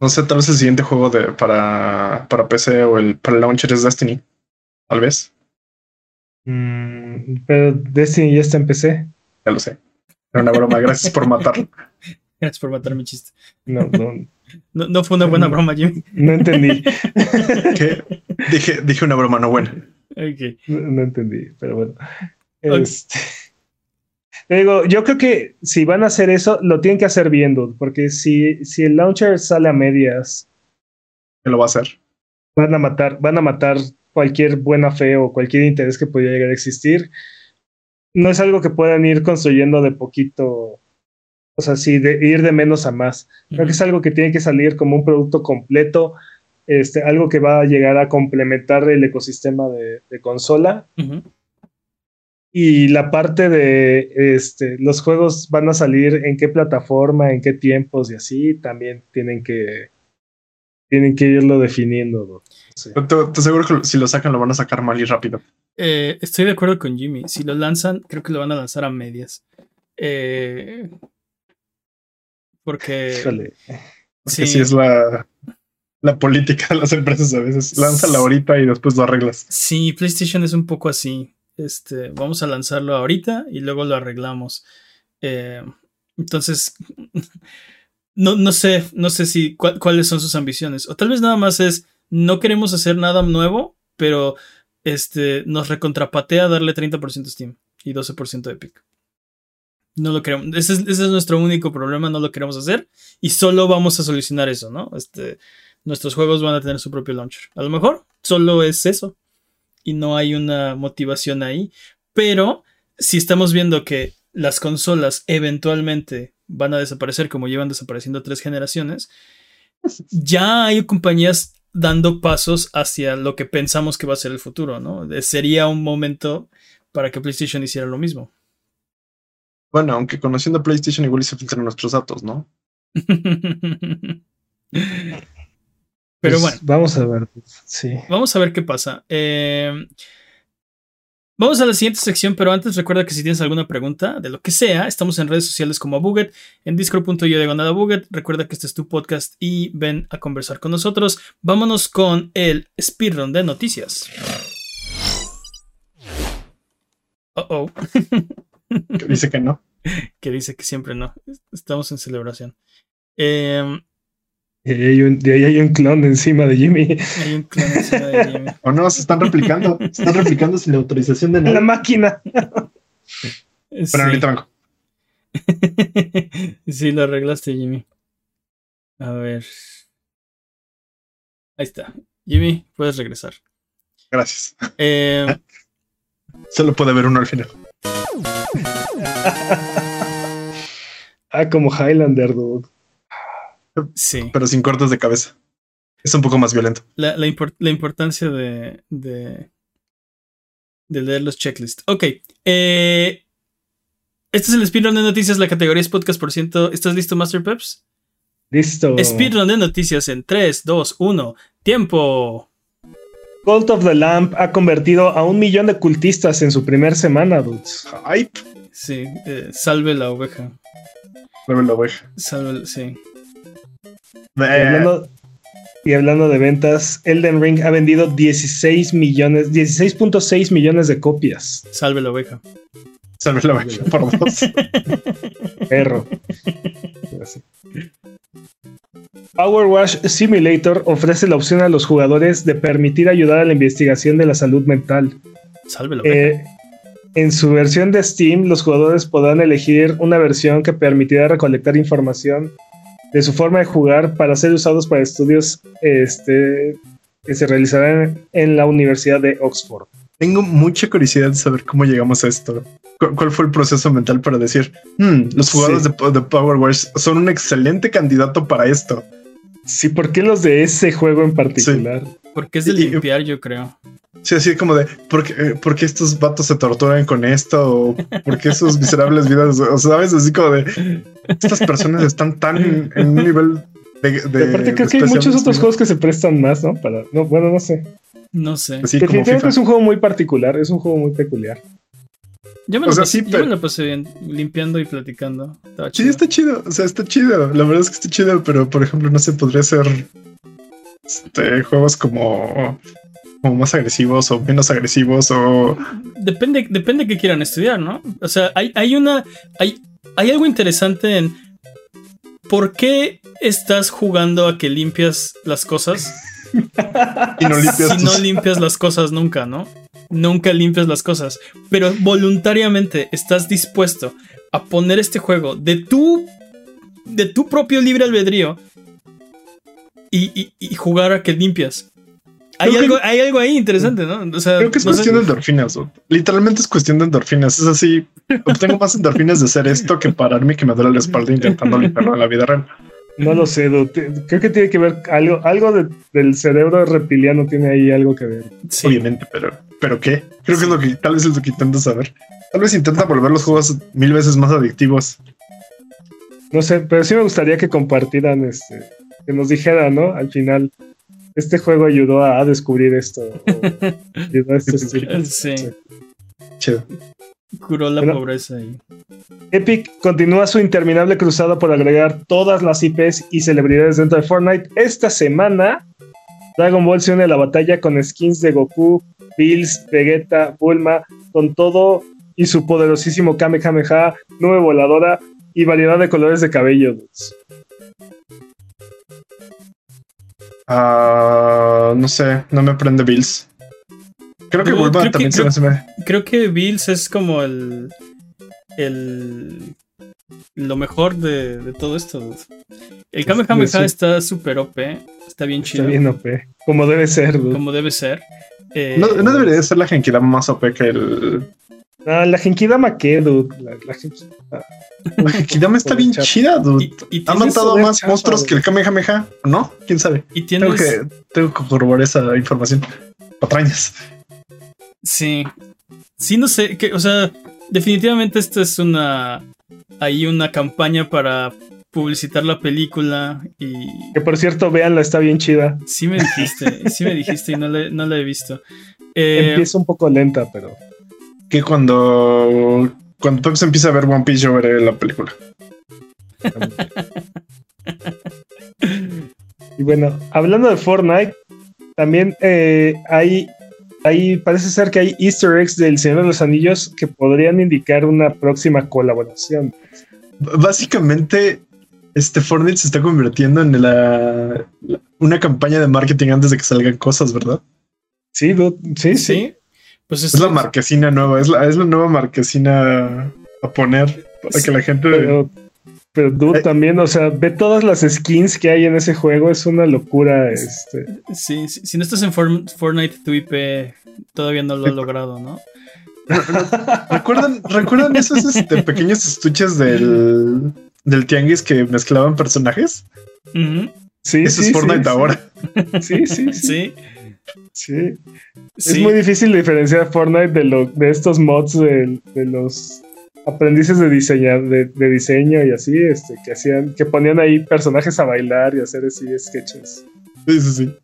No sé, tal vez el siguiente juego de para, para PC o el para el launcher es Destiny. Tal vez. Mm, pero Destiny ya está en PC. Ya lo sé. Era una broma. Gracias por matarlo. Gracias por matar mi chiste. No, no, No, no fue una buena broma, Jimmy. no entendí. ¿Qué? Dije, dije una broma no buena. Ok. No, no entendí, pero bueno. Este, te digo, yo creo que si van a hacer eso, lo tienen que hacer viendo, porque si, si el launcher sale a medias, Que lo va a hacer. van a matar, van a matar cualquier buena fe o cualquier interés que pudiera llegar a existir. No es algo que puedan ir construyendo de poquito, o sea, sí, de ir de menos a más. Creo que es algo que tiene que salir como un producto completo, este, algo que va a llegar a complementar el ecosistema de, de consola. Ujú. Y la parte de este, los juegos van a salir en qué plataforma, en qué tiempos y así, también tienen que tienen que irlo definiendo. ¿no? Sí. Te, te aseguro que si lo sacan, lo van a sacar mal y rápido. Eh, estoy de acuerdo con Jimmy. Si lo lanzan, creo que lo van a lanzar a medias. Eh, porque. Híjole. Porque sí. es la, la política de las empresas a veces. Lánzala ahorita y después lo arreglas. Sí, PlayStation es un poco así. Este, vamos a lanzarlo ahorita y luego lo arreglamos. Eh, entonces, no, no sé, no sé si cu cuáles son sus ambiciones. O tal vez nada más es, no queremos hacer nada nuevo, pero este, nos recontrapatea darle 30% Steam y 12% Epic. No lo queremos. Ese es, ese es, nuestro único problema, no lo queremos hacer. Y solo vamos a solucionar eso, ¿no? Este, nuestros juegos van a tener su propio launcher. A lo mejor solo es eso. Y no hay una motivación ahí. Pero si estamos viendo que las consolas eventualmente van a desaparecer como llevan desapareciendo tres generaciones, ya hay compañías dando pasos hacia lo que pensamos que va a ser el futuro, ¿no? Sería un momento para que PlayStation hiciera lo mismo. Bueno, aunque conociendo PlayStation igual se filtran nuestros datos, ¿no? Pero Pues, bueno. Vamos a ver. Sí. Vamos a ver qué pasa. Eh, vamos a la siguiente sección, pero antes recuerda que si tienes alguna pregunta de lo que sea, estamos en redes sociales como Abuget, en discord.io diagonal Abuget. Recuerda que este es tu podcast y ven a conversar con nosotros. Vámonos con el speedrun de noticias. Uh oh. Que dice que no. que dice que siempre no. Estamos en celebración. Eh, Y ahí hay un, de ahí hay un clon encima de Jimmy. hay un clon encima de Jimmy. O no, se están replicando. Se están replicando sin autorización de la máquina. Pero Sí. ahorita vengo. sí, lo arreglaste, Jimmy. A ver. Ahí está. Jimmy, puedes regresar. Gracias. Eh, Solo puede haber uno al final. Ah, como Highlander, dude. Sí. Pero sin cortes de cabeza. Es un poco más violento. La, la impor- la importancia de, de. de leer los checklists. Ok. eh, este es el speedrun de noticias. La categoría es podcast por ciento. ¿Estás listo, Master Peps? Listo. Speedrun de noticias en 3, 2, 1. Tiempo. Cult of the Lamp ha convertido a un millón de cultistas en su primer semana, dudes. Ay, Sí, eh, salve la oveja. no lo voy. Salve, sí. Y hablando, y hablando de ventas, Elden Ring ha vendido 16 millones, 16.6 millones de copias. Salve la oveja. Salve la vaca por dos. Perro. Así. Power Wash Simulator ofrece la opción a los jugadores de permitir ayudar a la investigación de la salud mental. Salve la oveja. Eh, en su versión de Steam, los jugadores podrán elegir una versión que permitirá recolectar información de su forma de jugar para ser usados para estudios este, que se realizarán en la Universidad de Oxford. Tengo mucha curiosidad de saber cómo llegamos a esto. ¿Cu- ¿Cuál fue el proceso mental para decir, "Hmm, los jugadores Sí. de, de Power Wash son un excelente candidato para esto? Sí, ¿por qué los de ese juego en particular? Porque es de y- limpiar, yo creo. Sí, así como de, ¿por qué, eh, por qué estos vatos se torturan con esto? ¿O ¿Por qué sus miserables vidas? O sabes, así como de, estas personas están tan en un nivel de... aparte, creo que hay muchos otros juegos que se prestan más, ¿no? Para, no, bueno, no sé. No sé. Así como Definitivamente es un juego muy particular, es un juego muy peculiar. Yo me, lo sea, pasé, sí, yo pero- me lo pasé bien, limpiando y platicando. Estaba Sí, chido. está chido, o sea, está chido. La verdad es que está chido, pero por ejemplo, no sé, podría ser este, juegos como, como más agresivos o menos agresivos o... Depende, depende que quieran estudiar, ¿no? O sea, hay, hay una. Hay, hay algo interesante en. ¿Por qué estás jugando a que limpias las cosas Y no limpias si no limpias las cosas nunca, ¿no? nunca limpias las cosas, pero voluntariamente estás dispuesto a poner este juego de tu, de tu propio libre albedrío y, y- y jugar a que limpias. Hay que- algo, hay algo ahí interesante, ¿no? O sea, Creo que es no sé- cuestión de endorfinas. dude. Literalmente es cuestión de endorfinas. Es así. Obtengo más endorfinas de hacer esto que pararme y que me duele la espalda intentando limpiarlo en la vida real. No lo sé, Creo que tiene que ver algo, algo de- del cerebro reptiliano tiene ahí algo que ver. sí. Obviamente, pero, pero qué? Creo que es lo que tal vez es lo que intento saber. Tal vez intenta volver los juegos mil veces más adictivos. No sé, pero sí me gustaría que compartieran este, que nos dijeran, ¿no? Al final, este juego ayudó a, a descubrir esto. o ayudó a este estilo. Sí, Chido. curó la Bueno. pobreza ahí. Epic continúa su interminable cruzada por agregar todas las IPs y celebridades dentro de Fortnite. Esta semana, Dragon Ball se une a la batalla con skins de Goku, Bills, Vegeta, Bulma, con todo y su poderosísimo Kamehameha, nube voladora y variedad de colores de cabello. Ah, no sé, no me prende Bills. Creo que No, Bulma creo que- también se creo- me- Creo que Bills es como el. el lo mejor de, de todo esto. El Kamehameha está súper OP, está bien Está chido, bien OP, como debe ser. dude. como debe ser. Eh, No, no debería de ser la Genkidama más OP que el. Ah, la Genkidama que, dude. La, la Genkidama. La Genkidama está bien chida, dude. y, y Ha matado más monstruos que el Kamehameha. ¿No? ¿Quién sabe? y Tengo que, tengo que corroborar esa información. Patrañas. Sí. Sí, no sé. Que, o sea, definitivamente esto es una. Hay una campaña para publicitar la película. Y. Que por cierto, véanla, está bien chida. Sí me dijiste. sí me dijiste y no la, no la he visto. Eh, Empieza un poco lenta, pero. Que cuando. Cuando Peps empiece a ver One Piece, yo veré la película. Y bueno, hablando de Fortnite, también eh, hay, hay, parece ser que hay Easter eggs del Señor de los Anillos que podrían indicar una próxima colaboración. B- Básicamente, este Fortnite se está convirtiendo en la, la- una campaña de marketing antes de que salgan cosas, ¿verdad? Sí, sí. sí. Pues Es la marquesina nueva, es la, es la nueva marquesina a poner para que la gente. Pero, pero dude, Eh. también, o sea, ve todas las skins que hay en ese juego, es una locura. Este. Sí, sí, si no estás en For- Fortnite, tu IP todavía no lo ha logrado, ¿no? ¿Recuerdan, ¿recuerdan esos este, pequeños estuches del, del tianguis que mezclaban personajes? Ujú, Sí, Eso sí, es Fortnite sí, ahora. Sí, sí, sí. Sí, sí. sí. Es muy difícil diferenciar Fortnite de, lo, de estos mods de, de los aprendices de, diseñar, de, de diseño y así, este, que hacían, que ponían ahí personajes a bailar y hacer así sketches. Sí, sí, sí.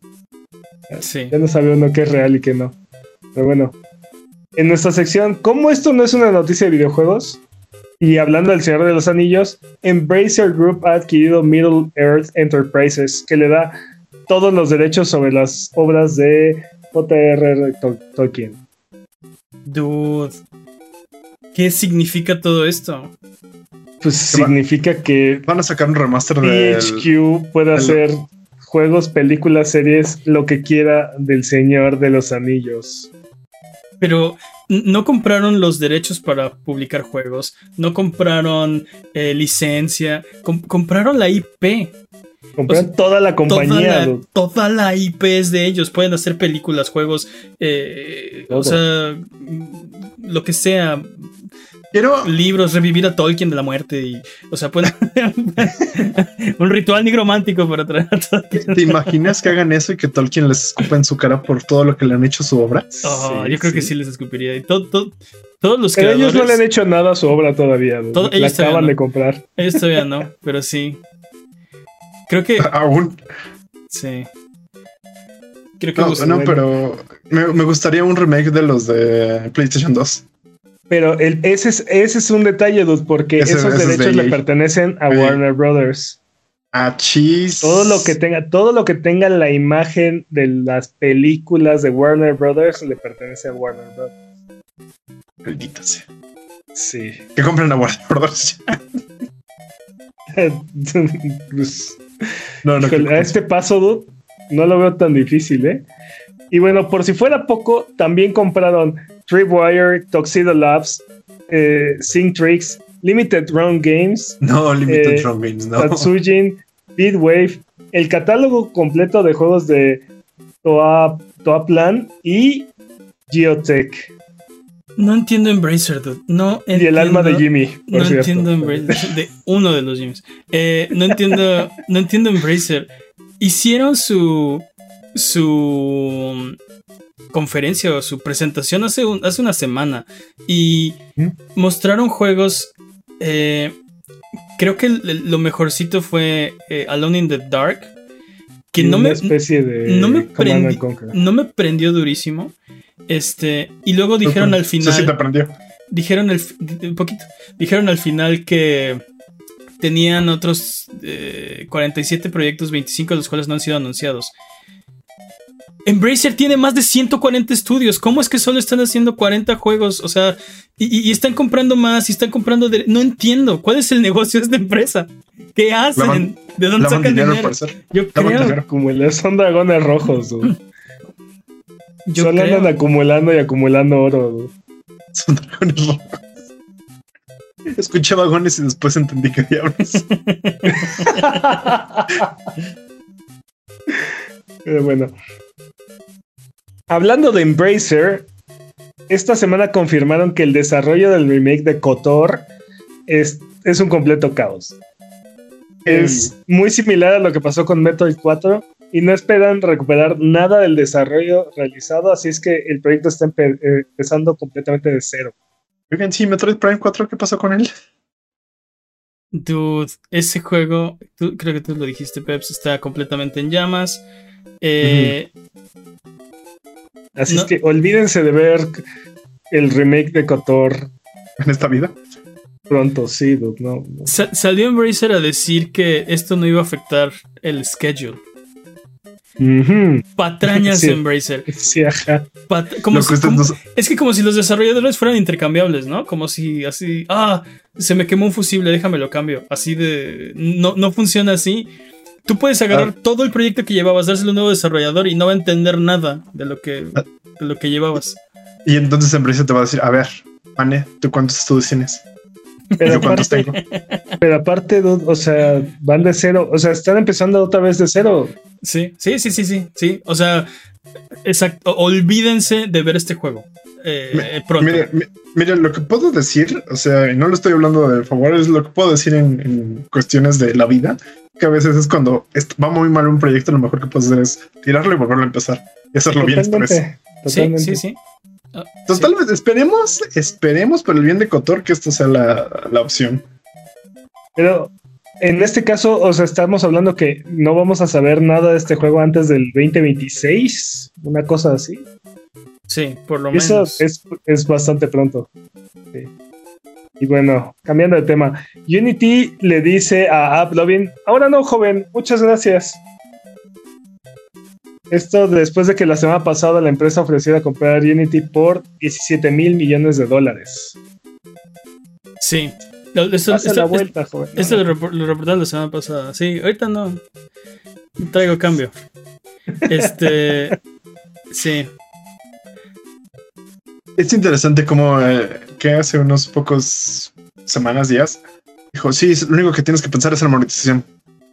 Sí. Ya no sabe uno qué es real y qué no. Pero bueno, en nuestra sección, ¿cómo esto no es una noticia de videojuegos? Y hablando del Señor de los Anillos, Embracer Group ha adquirido Middle Earth Enterprises, que le da todos los derechos sobre las obras de J.R.R. Tol- Tolkien. Dude. ¿Qué significa todo esto? Pues significa que Van a sacar un remaster del. THQ puede del- hacer juegos, películas, series, lo que quiera del Señor de los Anillos. Pero no compraron los derechos para publicar juegos, no compraron eh, licencia, com- compraron la IP. Comprar O sea, toda la Toda compañía. la, toda la IP es de ellos. Pueden hacer películas, juegos, eh, o sea, lo que sea, Quiero. libros, revivir a Tolkien de la muerte y, o sea, pueden un ritual nigromántico para traer a Tolkien. ¿Te imaginas que hagan eso y que Tolkien les escupa en su cara por todo lo que le han hecho a su obra? Oh, Sí, yo creo que sí. les escupiría. Y todo, todo- todos los Pero ellos no le han hecho nada a su obra todavía. Todo- la acaban no. de comprar. ellos todavía no, pero sí. Creo que Aún. sí. Creo que No, no, pero me, me gustaría un remake de los de PlayStation 2. Pero el, ese, es, ese es un detalle, dude, porque Ese- esos ese es de derechos le pertenecen a. Warner Brothers. Ah, chis. Todo lo que tenga, todo lo que tenga la imagen de las películas de Warner Brothers le pertenece a Warner Brothers. Maldita sea. Sí. Que compren a Warner Brothers. Pues, No, no. híjole, a este paso, dude, no lo veo tan difícil, ¿eh? Y bueno, por si fuera poco, también compraron Tripwire, Tuxedo Labs, eh, Sync Tricks, Limited Run Games, No, Limited Eh, Run Games, no. Tatsujin, Beatwave, el catálogo completo de juegos de Toa, Toa Plan y Geotech. No entiendo Embracer, dude. No Y el alma de entiendo- Jimmy, por No cierto. entiendo Embracer. De uno de los Jimmys. Eh, no entiendo. No entiendo Embracer. Hicieron su. su conferencia o su presentación hace, un- hace una semana. Y ¿Mm? mostraron juegos. eh, creo que lo mejorcito fue eh, Alone in the Dark. Que no una me, especie de no me prendi- no me prendió durísimo. Este. Y luego dijeron al final Sí, sí, te aprendió. dijeron el, un poquito, dijeron al final que tenían otros eh, 47 proyectos, 25 de los cuales no han sido anunciados. Embracer tiene más de 140 estudios. ¿Cómo es que solo están haciendo 40 juegos? O sea, y, están comprando más y están comprando. de- no entiendo. ¿Cuál es el negocio de esta empresa? ¿Qué hacen? ¿De dónde sacan dinero, dinero? Yo creo. dinero. Acumular- son dragones rojos. dude. Yo Solo creo. andan acumulando y acumulando oro. Son dragones rojos. Escuché vagones y después entendí que diablos. Pero bueno. Hablando de Embracer, esta semana confirmaron que el desarrollo del remake de KOTOR es, es un completo caos. Es muy similar a lo que pasó con Metroid 4 y no esperan recuperar nada del desarrollo realizado, así es que el proyecto está empe- eh, empezando completamente de cero. Oigan, sí, Metroid Prime 4, ¿qué pasó con él? Dude, ese juego, tú- creo que tú lo dijiste, Peps, está completamente en llamas. Eh, Así No. es que olvídense de ver el remake de KOTOR En esta vida. pronto, sí, dude, no, no. sa- salió Embracer a decir que esto no iba a afectar el schedule. Patrañas Sí. de Embracer. Sí, ajá. Pat- como Lo si- que ustedes como- no- Es que como si los desarrolladores fueran intercambiables, ¿no? Como si así, ah, se me quemó un fusible, déjame lo cambio. Así de... No, no funciona así. Tú puedes agarrar Ah. todo el proyecto que llevabas, dárselo a un nuevo desarrollador y no va a entender nada de lo que, Ah. de lo que llevabas. Y entonces Embracer te va a decir, a ver, Pane, ¿tú cuántos estudios tienes? Pero ¿Yo cuántos tengo? pero aparte, dude, o sea, van de cero, o sea, están empezando otra vez de cero. Sí, sí, sí, sí, sí, sí. O sea, exacto. Olvídense de ver este juego. Eh, pronto. Mire, mi- mire, lo que puedo decir, o sea, y no lo estoy hablando de favor, es lo que puedo decir en, en cuestiones de la vida, que a veces es cuando va muy mal un proyecto, lo mejor que puedes hacer es tirarlo y volverlo a empezar y hacerlo bien esta vez. Totalmente, sí, totalmente. sí, sí. Ah, Entonces, sí. tal vez esperemos, esperemos por el bien de Cotor que esto sea la, la opción. Pero en este caso, o sea, estamos hablando que no vamos a saber nada de este juego antes del 2026, una cosa así. Sí, por lo Y eso menos. es, es bastante pronto. Sí. Y bueno, cambiando de tema, Unity le dice a AppLovin, ahora no, joven, muchas gracias. Esto después de que la semana pasada la empresa ofreciera comprar Unity por 17 mil millones de dólares. Sí. Lo- Esto, la vuelta, joven. esto lo, lo reportaron la semana pasada. Sí, ahorita no. Traigo cambio. Este. Sí. Es interesante como eh, que hace unos pocos semanas, días, dijo, sí, lo único que tienes que pensar es en la monetización.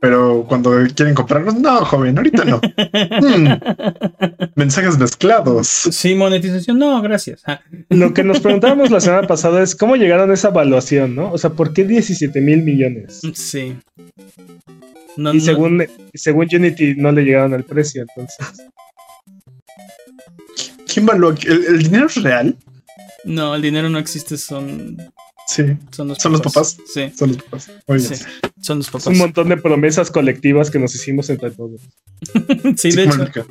Pero cuando quieren comprarnos, no, joven, ahorita no. Hmm, mensajes mezclados. Sí, monetización. No, gracias. Ah, Lo que nos preguntábamos la semana pasada es cómo llegaron a esa evaluación, ¿no? O sea, ¿por qué 17 mil millones? Sí. No, Y no- según, según Unity no le llegaron al precio, entonces. ¿Quién? ¿El, el dinero es real? no, el dinero no existe, son, Sí, son los ¿Son los papás? Sí, son los papás. Muy bien. sí, son los Es papás. un montón de promesas colectivas que nos hicimos entre todos. Sí, de hecho. Bitcoin.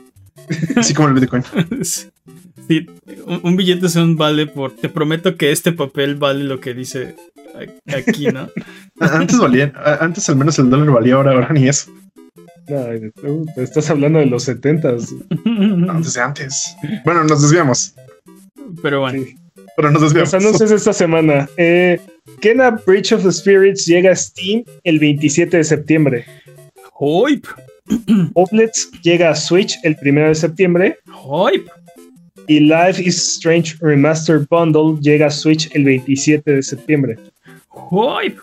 Así como el Bitcoin. Sí, un, un billete son vale por. Te prometo que este papel vale lo que dice aquí, ¿no? Antes valía, antes al menos el dólar valía, ahora, ahora ni eso. No, tú estás hablando de los 70s. Antes de antes. Bueno, nos desviamos. Pero bueno, Sí. Pero nos desviamos. Los anuncios de esta semana. Eh, Kena Breach of the Spirits llega a Steam el 27 de septiembre. ¡Hoy! Oblets llega a Switch el 1 de septiembre. ¡Ay! Y Life is Strange Remastered Bundle llega a Switch el 27 de septiembre. ¡Ay!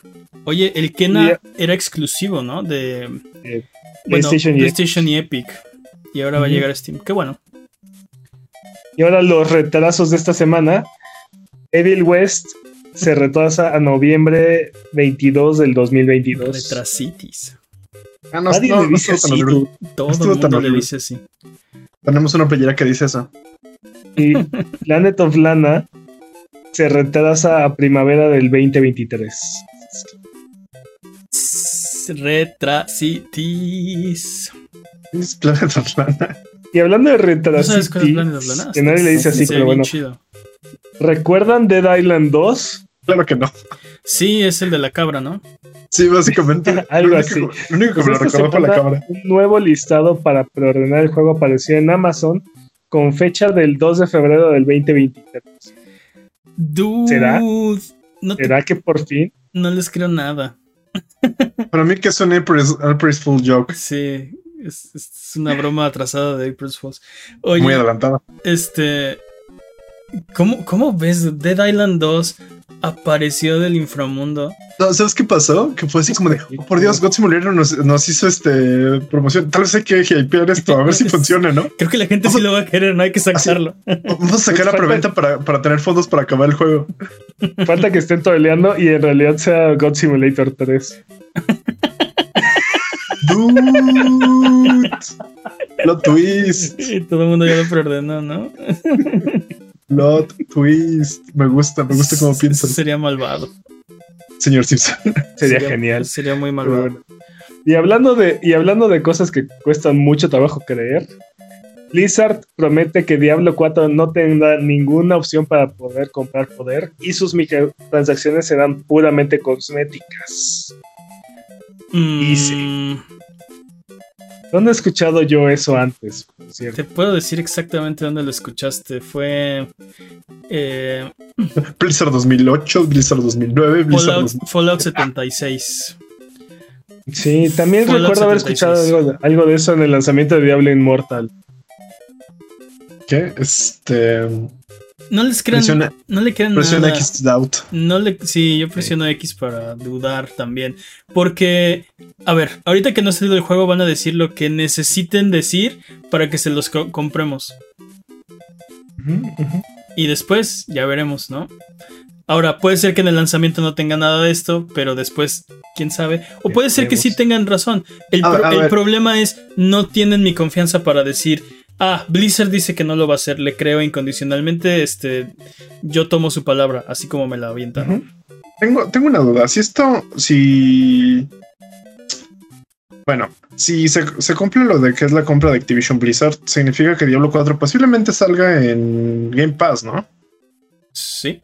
Oye, el Kena era exclusivo, ¿no? De Eh, bueno, PlayStation y PlayStation y Epic. Y ahora va a llegar a Steam. Qué bueno. Y ahora los retrasos de esta semana. Evil West se retrasa a noviembre 22 del 2022. Retrasitis. Ah, no, Nadie no, le no dice tan así, dude. Todo el tan mundo le horrible. dice así. Tenemos una playera que dice eso. Y Planet of Lana se retrasa a primavera del 2023. Retrasitis. Es Planet of Lana. Y hablando de ¿No sabes cuál es retrasitis, Planet of Lana? que nadie le dice así, pero bueno. chido. ¿Recuerdan Dead Island 2? Claro que no. Sí, es el de la cabra, ¿no? Sí, básicamente. Algo así. que- Lo único que Pues me lo recordó fue la cámara. Un nuevo listado para preordenar el juego apareció en Amazon con fecha del 2 de febrero del 2023. Dude. ¿Será? No, te- ¿Será que por fin? no les creo nada. Para mí que es un April's, April's Full joke. Sí, es, es una broma atrasada de April's Fools. Oye, Muy adelantada. este. ¿Cómo, ¿Cómo ves? Dead Island 2 apareció del inframundo. No, ¿Sabes qué pasó? Que fue así como de, oh, por Dios, God Simulator nos, nos hizo este promoción. Tal vez hay que hypear esto, a ver si funciona, ¿no? Creo que la gente sí lo va a querer, no hay que sacarlo. Vamos a sacar la preventa para, para tener fondos para acabar el juego. Falta que estén toleando y en realidad sea God Simulator 3. Dude. Plot twist. Y todo el mundo ya lo preordenó, ¿no? Plot twist. Me gusta, me gusta cómo Eso piensas, Sería malvado. señor Simpson. Sería, genial. Sería muy malvado. bueno. Y hablando de, y hablando de cosas que cuestan mucho trabajo creer, Blizzard promete que Diablo 4 no tendrá ninguna opción para poder comprar poder y sus microtransacciones serán puramente cosméticas. Mm, sí. ¿Dónde he escuchado yo eso antes? Te puedo decir exactamente dónde lo escuchaste. Fue eh, Blizzard 2008, Blizzard 2009, Blizzard Fallout, 2000. Fallout 76. Sí, también Fallout recuerdo haber 76. escuchado algo de, algo de eso en el lanzamiento de Diablo Immortal. ¿Qué? Este. No les crean, Presiona, no le crean presiona nada. X Doubt. No le, sí, yo presiono X para dudar también. Porque, a ver, ahorita que no ha salido el juego van a decir lo que necesiten decir para que se los co- compremos. Y después ya veremos, ¿no? Ahora, puede ser que en el lanzamiento no tenga nada de esto, pero después, quién sabe. O puede ser que sí tengan razón. El, A- pro- a el ver. problema es, no tienen mi confianza para decir, ah, Blizzard dice que no lo va a hacer, le creo incondicionalmente, este, yo tomo su palabra, así como me la avientan. Tengo, tengo una duda. Si esto, si. Bueno, si se, se cumple lo de que es la compra de Activision Blizzard, significa que Diablo 4 posiblemente salga en Game Pass, ¿no? Sí,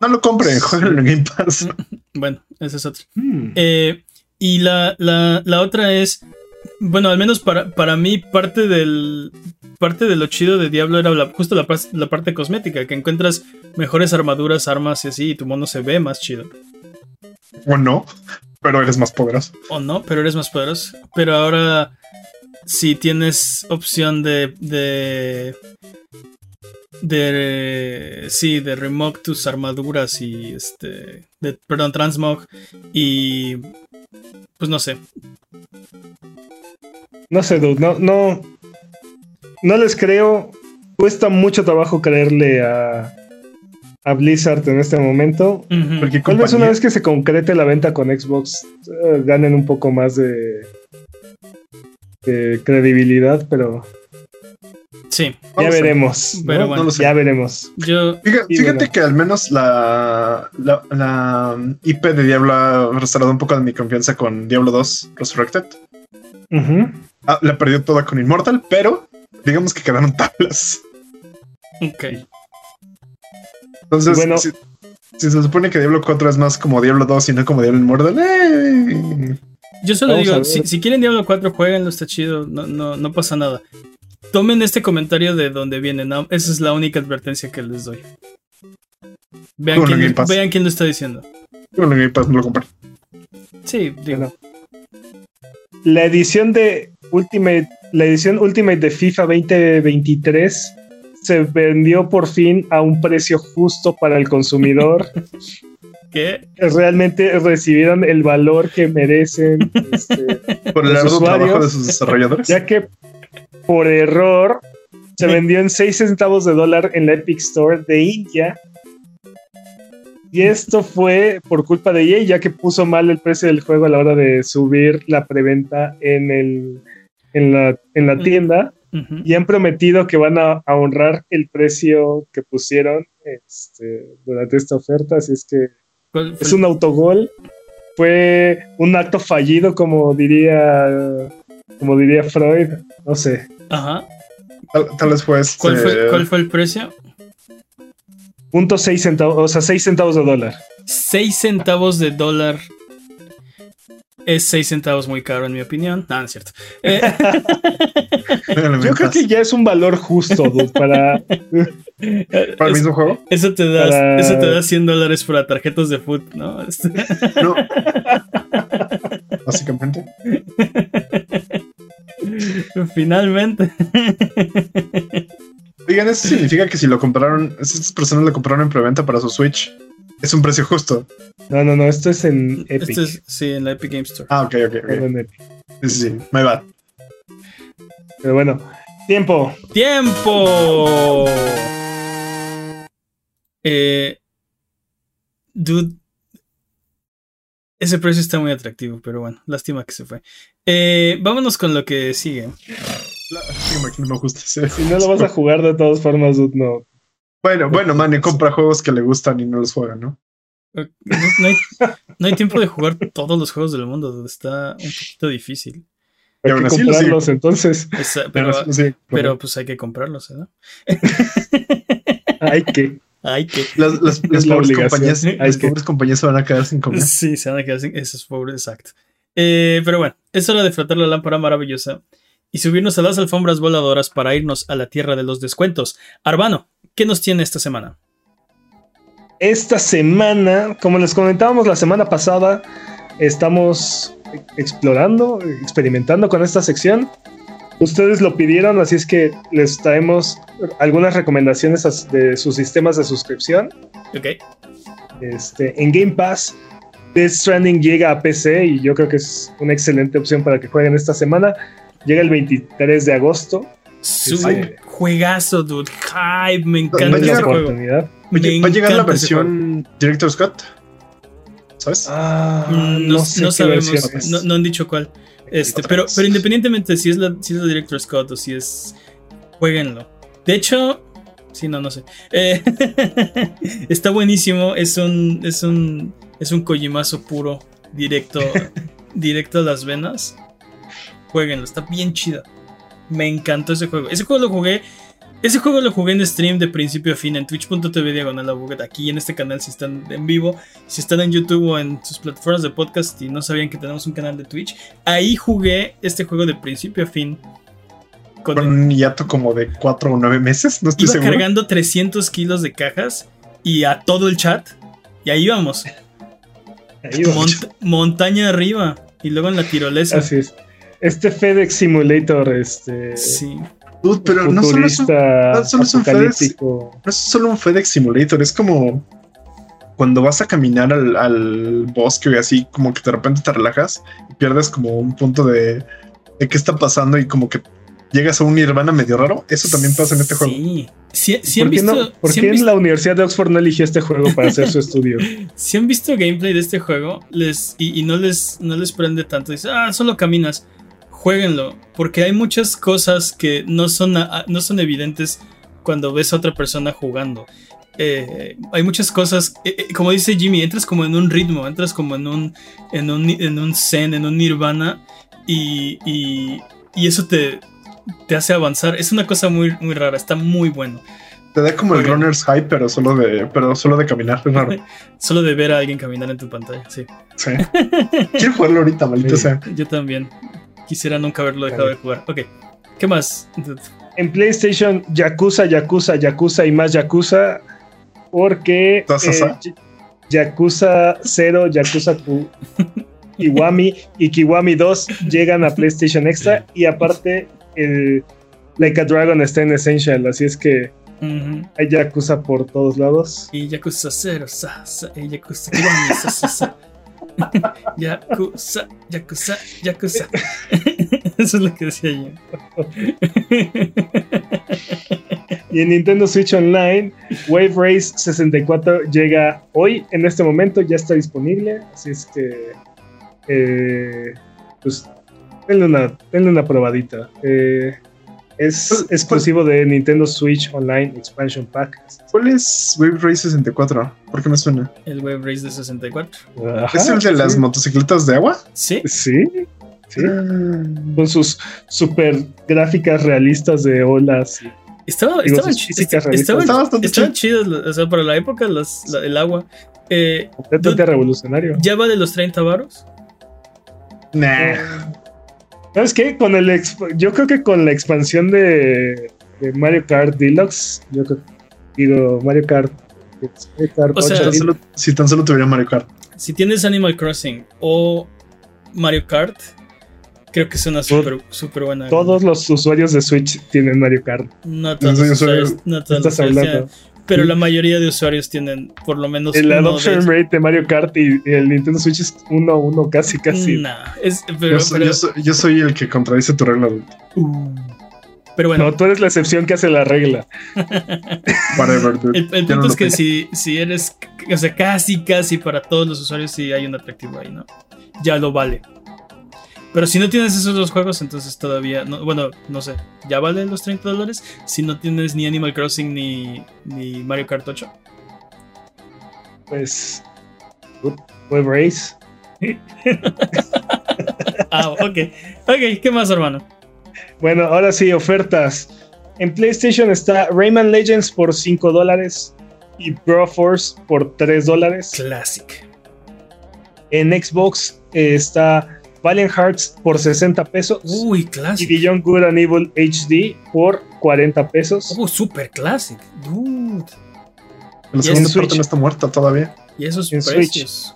No lo compren, jueguenlo en Game Pass. bueno, ese es otro. Mm. Eh, y la, la, la otra es, bueno, al menos para, para mí, parte del parte de lo chido de Diablo era la- justo la, parte cosmética, que encuentras mejores armaduras, armas y así, y tu mono se ve más chido. O no, pero eres más poderoso. O no, pero eres más poderoso. Pero ahora, si tienes opción de. de. de. sí, de remog tus armaduras y este. De, perdón, transmog y. pues no sé. No sé, dude, no, no, no les creo. Cuesta mucho trabajo creerle a, a Blizzard en este momento. Porque Tal vez una vez que se concrete la venta con Xbox eh, ganen un poco más de, de credibilidad, pero Sí, ya veremos. Pero no bueno. lo sé. Ya veremos. yo. Fíjate, Y fíjate bueno. que al menos la, la, la IP de Diablo ha restaurado un poco de mi confianza con Diablo 2 Resurrected. Ah, la perdió toda con Immortal, pero digamos que quedaron tablas. Ok. Entonces, Bueno. si, si se supone que Diablo 4 es más como Diablo 2 y no como Diablo Immortal, ¡eh! Yo solo Vamos digo, si, si quieren Diablo 4, jueguenlo, está chido, no, no, no pasa nada. Tomen este comentario de donde viene, ¿no? esa es la única advertencia que les doy. Vean, quién, Game Pass. vean quién lo está diciendo. Bueno, en Game Pass no lo compré. Sí, digo. La edición de Ultimate, la edición Ultimate de FIFA 2023 se vendió por fin a un precio justo para el consumidor. ¿Qué? Realmente recibieron el valor que merecen este, Por el Los arduo trabajo de sus desarrolladores. ya que por error se vendió en 6 centavos de dólar en la Epic Store de India. Y esto fue por culpa de EA, ya que puso mal el precio del juego a la hora de subir la preventa en, el, en, la, en la Mm. tienda. Y han prometido que van a, a honrar el precio que pusieron este, durante esta oferta. Así es que ¿Cuál fue es un autogol. Fue un acto fallido, como diría, como diría Freud. No sé. Ajá. Tal, tal vez fue este. ¿Cuál fue, cuál fue el precio? Punto seis centavos, o sea, 6 centavos de dólar. 6 centavos de dólar. Es 6 centavos muy caro, en mi opinión. No, no es cierto. Eh, Yo creo que ya es un valor justo, dude, para. ¿Para el mismo juego? eso, te da, Para- eso te da 100 dólares para tarjetas de foot, ¿no? Este, No. Básicamente. Finalmente. Oigan, eso significa que si lo compraron, si estas personas lo compraron en preventa para su Switch, es un precio justo. No, no, no, esto es en Epic. Esto es, sí, en la Epic Game Store. Ah, ok, ok, ok. Epic. Sí, sí, sí. My bad. Pero bueno, tiempo. ¡Tiempo! Eh, dude. Ese precio está muy atractivo, pero bueno, lástima que se fue. Eh, vámonos con lo que sigue. La- me- no me gusta ese- Si no lo vas a jugar de todas formas, no. Bueno, bueno, man, compra juegos que le gustan y no los juega, ¿no? Eh, No, no hay, no hay tiempo de jugar todos los juegos del mundo, está un poquito difícil. Hay que comprarlos entonces. Esa- Pero, pero, sí, pero pues hay que comprarlos, ¿no? Hay que. Hay que. las, las, las Es la pobres obligación. compañías, las que- pobres compañías se van a quedar sin comer. Sí, se van a quedar sin. Eso es pobre, exacto. Eh, pero bueno, es hora de frotar la lámpara maravillosa y subirnos a las alfombras voladoras para irnos a la tierra de los descuentos. Arbano, ¿qué nos tiene esta semana? Esta semana, como les comentábamos la semana pasada, estamos explorando, experimentando con esta sección. Ustedes lo pidieron, así es que les traemos algunas recomendaciones de sus sistemas de suscripción. Ok. Este, en Game Pass, Death Stranding llega a PC y yo creo que es una excelente opción para que jueguen esta semana. Llega el 23 de agosto. Sí. juegazo, dude. Hype, me Va a encanta la ese llegar- oportunidad. Oye, Me ¿va a llegar la versión Director's Cut? ¿Sabes? Ah, Mm, No, no sé no qué sabemos, es. no, no han dicho cuál. Este, pero, pero independientemente si es la, si es la Director Scott o si es. Jueguenlo. De hecho. Sí, no, no sé. Eh, está buenísimo. Es un. Es un. Es un Kojimazo puro. Directo. directo a las venas. Jueguenlo. Está bien chido. Me encantó ese juego. Ese juego lo jugué. Ese juego lo jugué en stream de principio a fin en twitch.tv diagonal aquí en este canal si están en vivo, si están en YouTube o en sus plataformas de podcast y no sabían que tenemos un canal de Twitch, ahí jugué este juego de principio a fin. Con Con un hiato como de cuatro o nueve meses, no estoy iba seguro. cargando 300 kilos de cajas y a todo el chat. Y ahí va. Mont- montaña arriba y luego en la tirolesa. Así es. Este FedEx Simulator, este. Sí. Dude, pero no solo, es un, no solo es un apocalíptico. no es solo un FedEx Simulator, es como cuando vas a caminar al, al bosque y así, como que de repente te relajas y pierdes como un punto de, de qué está pasando y como que llegas a un nirvana medio raro. Eso también pasa en este juego. Sí. Sí, sí han ¿Por qué, visto, no- por sí qué han en visto- la Universidad de Oxford no eligió este juego para hacer su estudio? si han visto gameplay de este juego les, y, y no, les, no les prende tanto, dices, ah, solo caminas, jueguenlo, porque hay muchas cosas que no son, no son evidentes cuando ves a otra persona jugando. Eh, hay muchas cosas, eh, eh, como dice Jimmy, entras como en un ritmo, entras como en un, en un, en un zen, en un nirvana, y, y, y eso te, te hace avanzar. Es una cosa muy, muy rara, está muy bueno. Te da como el bien. runner's high, pero solo de, pero solo de caminar. Es raro. Solo de ver a alguien caminar en tu pantalla, sí. Sí. Quiero jugarlo ahorita, maldito Sí. sea. Yo también. Quisiera nunca haberlo dejado de jugar. Ok. ¿Qué más? En PlayStation, Yakuza, Yakuza, Yakuza y más Yakuza. Porque ¿Estás eh, Yakuza 0, Yakuza Q. Kiwami y Kiwami 2 llegan a PlayStation Extra y aparte el Like a Dragon está en Essential, así es que hay Yakuza por todos lados. Y Yakuza 0, sa, sa, y Yakuza Kiwami, sa, sa, sa. Yakuza, Yakuza, Yakuza. Eso es lo que decía yo. Y en Nintendo Switch Online, Wave Race 64 llega hoy, en este momento ya está disponible, así es que eh, pues denle una, denle una probadita. Eh, es ¿Cuál- exclusivo de Nintendo Switch Online Expansion Pack. ¿Cuál es Wave Race 64? ¿Por qué me suena? El Wave Race de 64. Ajá, ¿Es el de las motocicletas de agua? Sí. Sí, sí. Ah. Con sus super gráficas realistas de olas. y- Estaba, Digo, estaban, est- estaban, estaban chido. chidas, o sea, para la época, las- la- el agua. Eh, completamente revolucionario. ¿Ya va de los 30 varos? Nah. ¿Sabes qué? Con el exp- yo creo que con la expansión de, de Mario Kart Deluxe, yo creo, digo Mario Kart, Mario Kart O sea, Si 8, tan solo, si tan solo tuviera Mario Kart. Si tienes Animal Crossing o Mario Kart, creo que es una súper super buena. todos los usuarios de Switch tienen Mario Kart. No todos los usuarios, no todos los Estás usuarios hablando. Pero la mayoría de usuarios tienen por lo menos El adoption de rate de Mario Kart y, el Nintendo Switch es uno a uno, casi, casi. Nah, es, pero, yo, soy, pero- yo soy- yo soy el que contradice tu regla. dude. pero bueno, No, tú eres la excepción que hace la regla. Whatever, dude. el, el punto no es que tengo. si, si eres, o sea, casi, casi para todos los usuarios, sí hay un atractivo ahí, ¿no? Ya lo vale. Pero si no tienes esos dos juegos, entonces todavía, no, bueno, no sé, ya vale los 30 dólares. Si no tienes ni Animal Crossing ni, ni Mario Kart 8. Pues. Web Race. Ah, ok. Ok, ¿qué más, hermano? Bueno, ahora sí, ofertas. En PlayStation está Rayman Legends por 5 dólares y Broforce por 3 dólares. Classic. En Xbox eh, está Valiant Hearts por 60 pesos Uy, y classic. Beyond Good and Evil HD por 40 pesos. Oh, super classic. Dude. La Y segunda parte Switch. no está muerta todavía. Y esos En precios.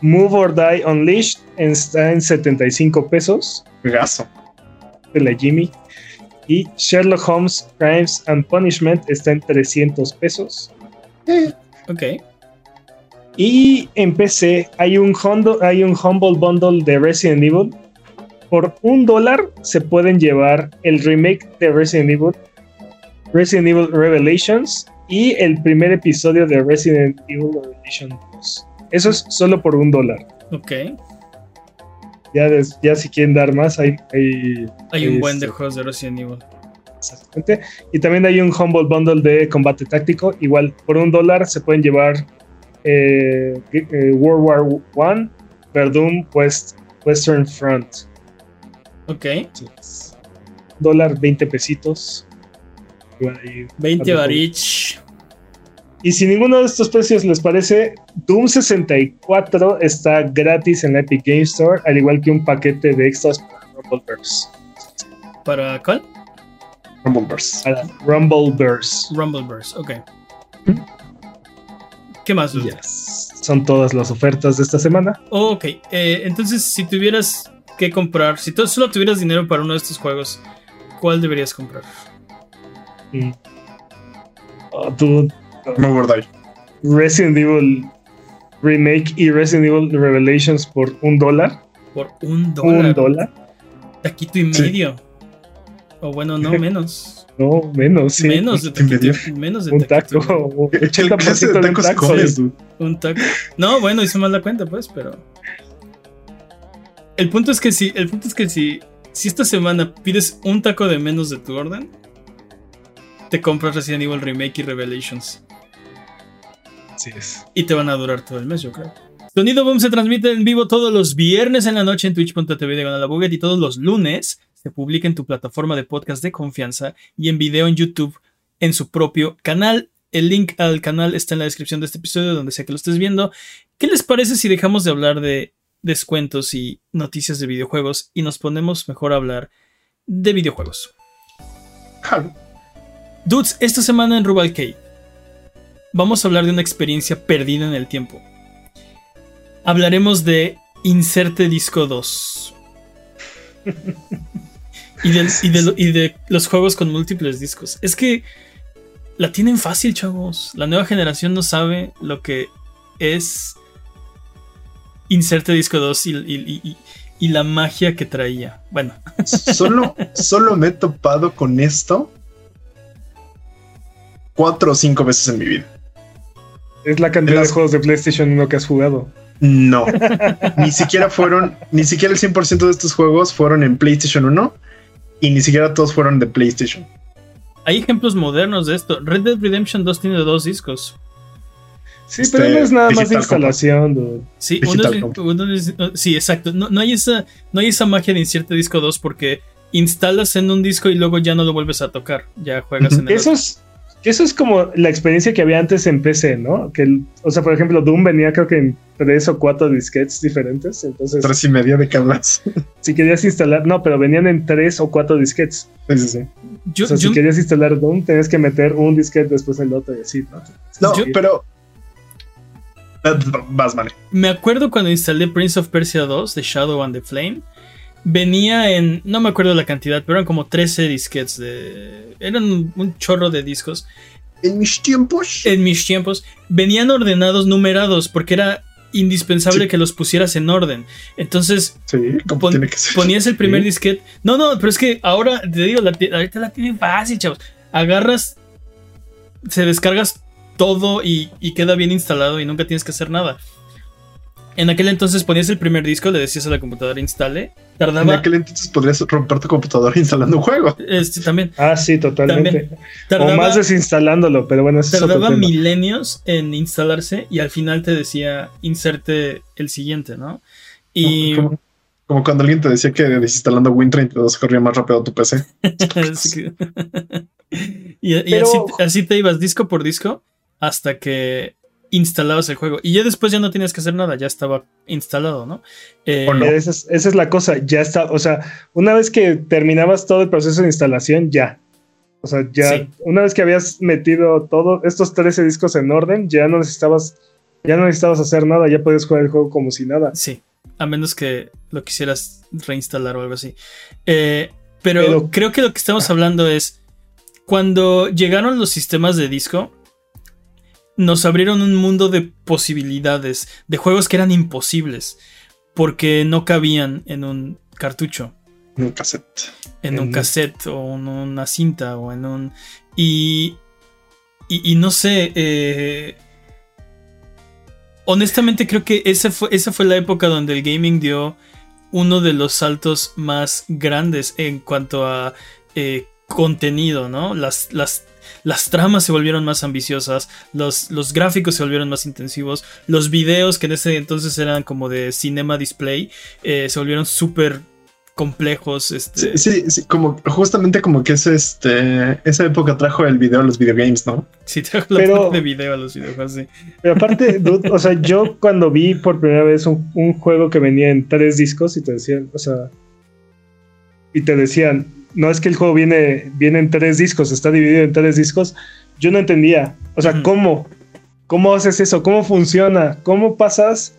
Move or Die Unleashed está en 75 pesos Gaso. de la Jimmy. Y Sherlock Holmes Crimes and Punishment está en 300 pesos. Ok. Y en PC hay un, Hondo- hay un Humble Bundle de Resident Evil. Por un dólar se pueden llevar el remake de Resident Evil, Resident Evil Revelations y el primer episodio de Resident Evil Revelation 2. Eso es solo por un dólar. Ok. Ya, des- ya si quieren dar más, hay, hay Hay un buen de Este. juegos de Resident Evil. exactamente. Y también hay un Humble Bundle de combate táctico. Igual, por un dólar se pueden llevar eh, eh, World War One, Verdun, West, Western Front. Ok. Entonces, dólar 20 pesitos. Ahí, 20 Tampoco. varich. Y si ninguno de estos precios les parece, Doom 64 está gratis en la Epic Game Store, al igual que un paquete de extras para Rumbleverse. ¿Para cuál? Rumbleverse. Rumbleverse. Rumbleverse. Ok. ¿Qué más? dude? Yes. Son todas las ofertas de esta semana. Oh, ok. Eh, entonces, si tuvieras que comprar, si tú solo tuvieras dinero para uno de estos juegos, ¿cuál deberías comprar? Mm. Oh, Move or Die. Resident Evil Remake y Resident Evil Revelations por un dólar. Por un dólar. Un dólar. Taquito y Sí. medio. O bueno, no menos. No, menos, sí. Menos de taquito Menos de Un taquito taco. ¿Qué clase 80% de de un tacos taco. comes, dude? Un taco. No, bueno, hice mal la cuenta, pues, pero. El punto es que si. El punto es que si. Si esta semana pides un taco de menos de tu orden, te compras Resident Evil Remake y Revelations. Así es. Y te van a durar todo el mes, yo creo. Sonido Boom se transmite en vivo todos los viernes en la noche en twitch.tv de la Buget y todos los lunes se publica en tu plataforma de podcast de confianza y en video en YouTube en su propio canal. El link al canal está en la descripción de este episodio, donde sea que lo estés viendo. ¿Qué les parece si dejamos de hablar de descuentos y noticias de videojuegos y nos ponemos mejor a hablar de videojuegos? Jalo. Dudes, esta semana en Rubalcade vamos a hablar de una experiencia perdida en el tiempo. Hablaremos de inserte disco 2. y, del- y de, y de los juegos con múltiples discos. Es que la tienen fácil, chavos. La nueva generación no sabe lo que es inserte disco 2 y, y- y- y la magia que traía. Bueno, Solo, solo me he topado con esto cuatro o cinco veces en mi vida. Es la cantidad las- de juegos de PlayStation 1 que has jugado. No, ni siquiera fueron, ni siquiera el 100% de estos juegos fueron en PlayStation 1 y ni siquiera todos fueron de PlayStation. hay ejemplos modernos de esto. Red Dead Redemption 2 tiene dos discos. Sí, Este, pero no es nada más de instalación. dude. Sí, uno Digital es- Compact. uno es- sí, exacto. No, no hay esa, no hay esa magia de inserte disco 2 porque instalas en un disco y luego ya no lo vuelves a tocar. Ya juegas Ujú. en el Eso otro. es, eso es como la experiencia que había antes en PC, ¿no? Que, o sea, por ejemplo, Doom venía creo que en tres o cuatro disquetes diferentes. Entonces, Tres y media de cablas. si querías instalar, no, pero venían en tres o cuatro disquetes. Sí, sí, sí. Yo, o sea, yo- si querías instalar Doom, tenías que meter un disquete después el otro y así, ¿no? No, Sí. pero. Vas, vale. me acuerdo cuando instalé Prince of Persia 2 de Shadow and the Flame. Venía en. No me acuerdo la cantidad, pero eran como 13 disquetes. De, eran un chorro de discos. En mis tiempos. En mis tiempos. Venían ordenados, numerados, porque era indispensable Sí. que los pusieras en orden. Entonces, sí, como pon- tiene que ser. ponías el primer Sí. disquete. No, no, pero es que ahora te digo, la, ahorita la tienen fácil, chavos. Agarras, se descargas todo y, y queda bien instalado y nunca tienes que hacer nada. En aquel entonces ponías el primer disco, le decías a la computadora instale, En tardaba. aquel entonces podrías romper tu computadora instalando un juego. este, también Ah, sí, totalmente. tardaba, o más desinstalándolo, pero bueno, eso tardaba milenios en instalarse y al final te decía inserte el siguiente, ¿no? Y Como, como cuando alguien te decía que desinstalando Win32 corría más rápido tu PC. Y, y Pero- así, así te ibas disco por disco hasta que instalabas el juego. Y ya después ya no tenías que hacer nada, ya estaba instalado, ¿no? Eh. Esa es, esa es la cosa, ya está, o sea, una vez que terminabas todo el proceso de instalación, ya. O sea, ya, Sí. una vez que habías metido todos estos 13 discos en orden, ya no necesitabas, ya no necesitabas hacer nada, ya podías jugar el juego como si nada. Sí, a menos que lo quisieras reinstalar o algo así. Eh, pero, Pero- creo que lo que estamos hablando es cuando llegaron los sistemas de disco. Nos abrieron un mundo de posibilidades, de juegos que eran imposibles, porque no cabían en un cartucho. En un cassette. en un cassette o en una cinta o en un... Y, y, y no sé, eh, honestamente creo que esa fue, esa fue la época donde el gaming dio uno de los saltos más grandes en cuanto a eh, contenido, ¿no? Las, las, las tramas se volvieron más ambiciosas, los, los gráficos se volvieron más intensivos, los videos que en ese entonces eran como de cinema display eh, se volvieron súper complejos. Este, Sí, sí, sí, como justamente como que es este esa época trajo el video a los videogames, ¿no? Sí, trajo la Pero- parte de video a los videojuegos, sí. Pero aparte, dude, o sea, yo cuando vi por primera vez un, un juego que venía en tres discos y te decían, o sea, y te decían, no es que el juego viene, viene en tres discos, está dividido en tres discos, yo no entendía. O sea. ¿cómo? ¿Cómo haces eso? ¿Cómo funciona? ¿Cómo pasas?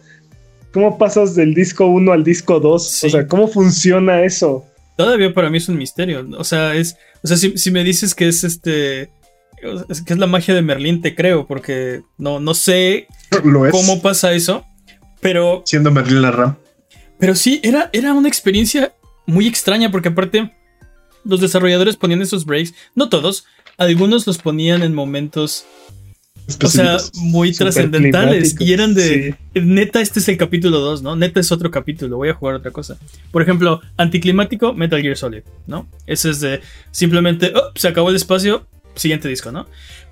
¿Cómo pasas del disco 1 al disco 2? Sí. O sea, ¿cómo funciona eso? Todavía para mí es un misterio. O sea, es. O sea, si, si me dices que es este. es- que es la magia de Merlín, te creo, porque no, no sé Lo es. cómo pasa eso. Pero. Siendo Merlin la RAM. Pero sí, era, era una experiencia muy extraña, porque aparte. Los desarrolladores ponían esos breaks. No todos. Algunos los ponían en momentos. O sea, muy trascendentales. Y eran de. Sí. Neta, este es el capítulo 2, ¿no? Neta es otro capítulo, voy a jugar otra cosa. Por ejemplo, anticlimático, Metal Gear Solid, ¿no? Ese es de simplemente, oh, se acabó el espacio, siguiente disco, ¿no?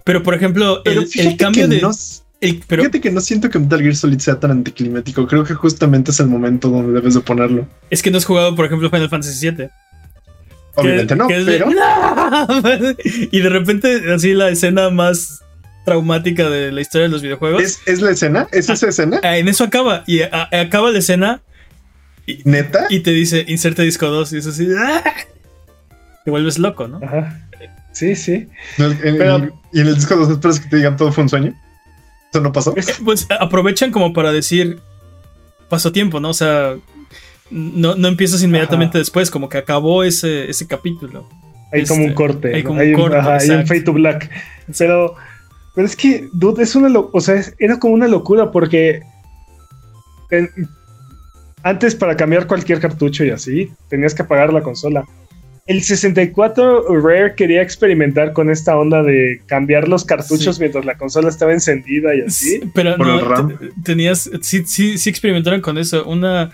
Pero por ejemplo, Pero el, cambio de... no, el- pero fíjate que no siento que Metal Gear Solid sea tan anticlimático. Creo que justamente es el momento donde debes de ponerlo. es que no has jugado, por ejemplo, Final Fantasy VII. Obviamente no, de- pero y de repente, así la escena más traumática de la historia de los videojuegos. ¿es, es la escena, es esa escena, ah, en eso acaba. Y a- acaba la escena neta. y te dice, inserte disco 2. Y es así, ¡ah! te vuelves loco, ¿no? Ajá. Sí, sí. En el- en Pero- el- y en el disco 2 esperas que te digan todo fue un sueño. Eso no pasó. Pues aprovechan como para decir. pasó tiempo, ¿no? O sea, no, no empiezas inmediatamente Ajá. después, como que acabó ese, ese capítulo. Hay como un Este, corte. hay ¿no? como Hay un corte, ajá, hay un fade to black. Pero, pero es que, dude, es una o sea, es- era como una locura porque en- antes para cambiar cualquier cartucho y así, tenías que apagar la consola. El 64 Rare quería experimentar con esta onda de cambiar los cartuchos Sí. mientras la consola estaba encendida y así. Sí, pero Por no, el RAM. te- tenías, sí, sí, sí experimentaron con eso, una,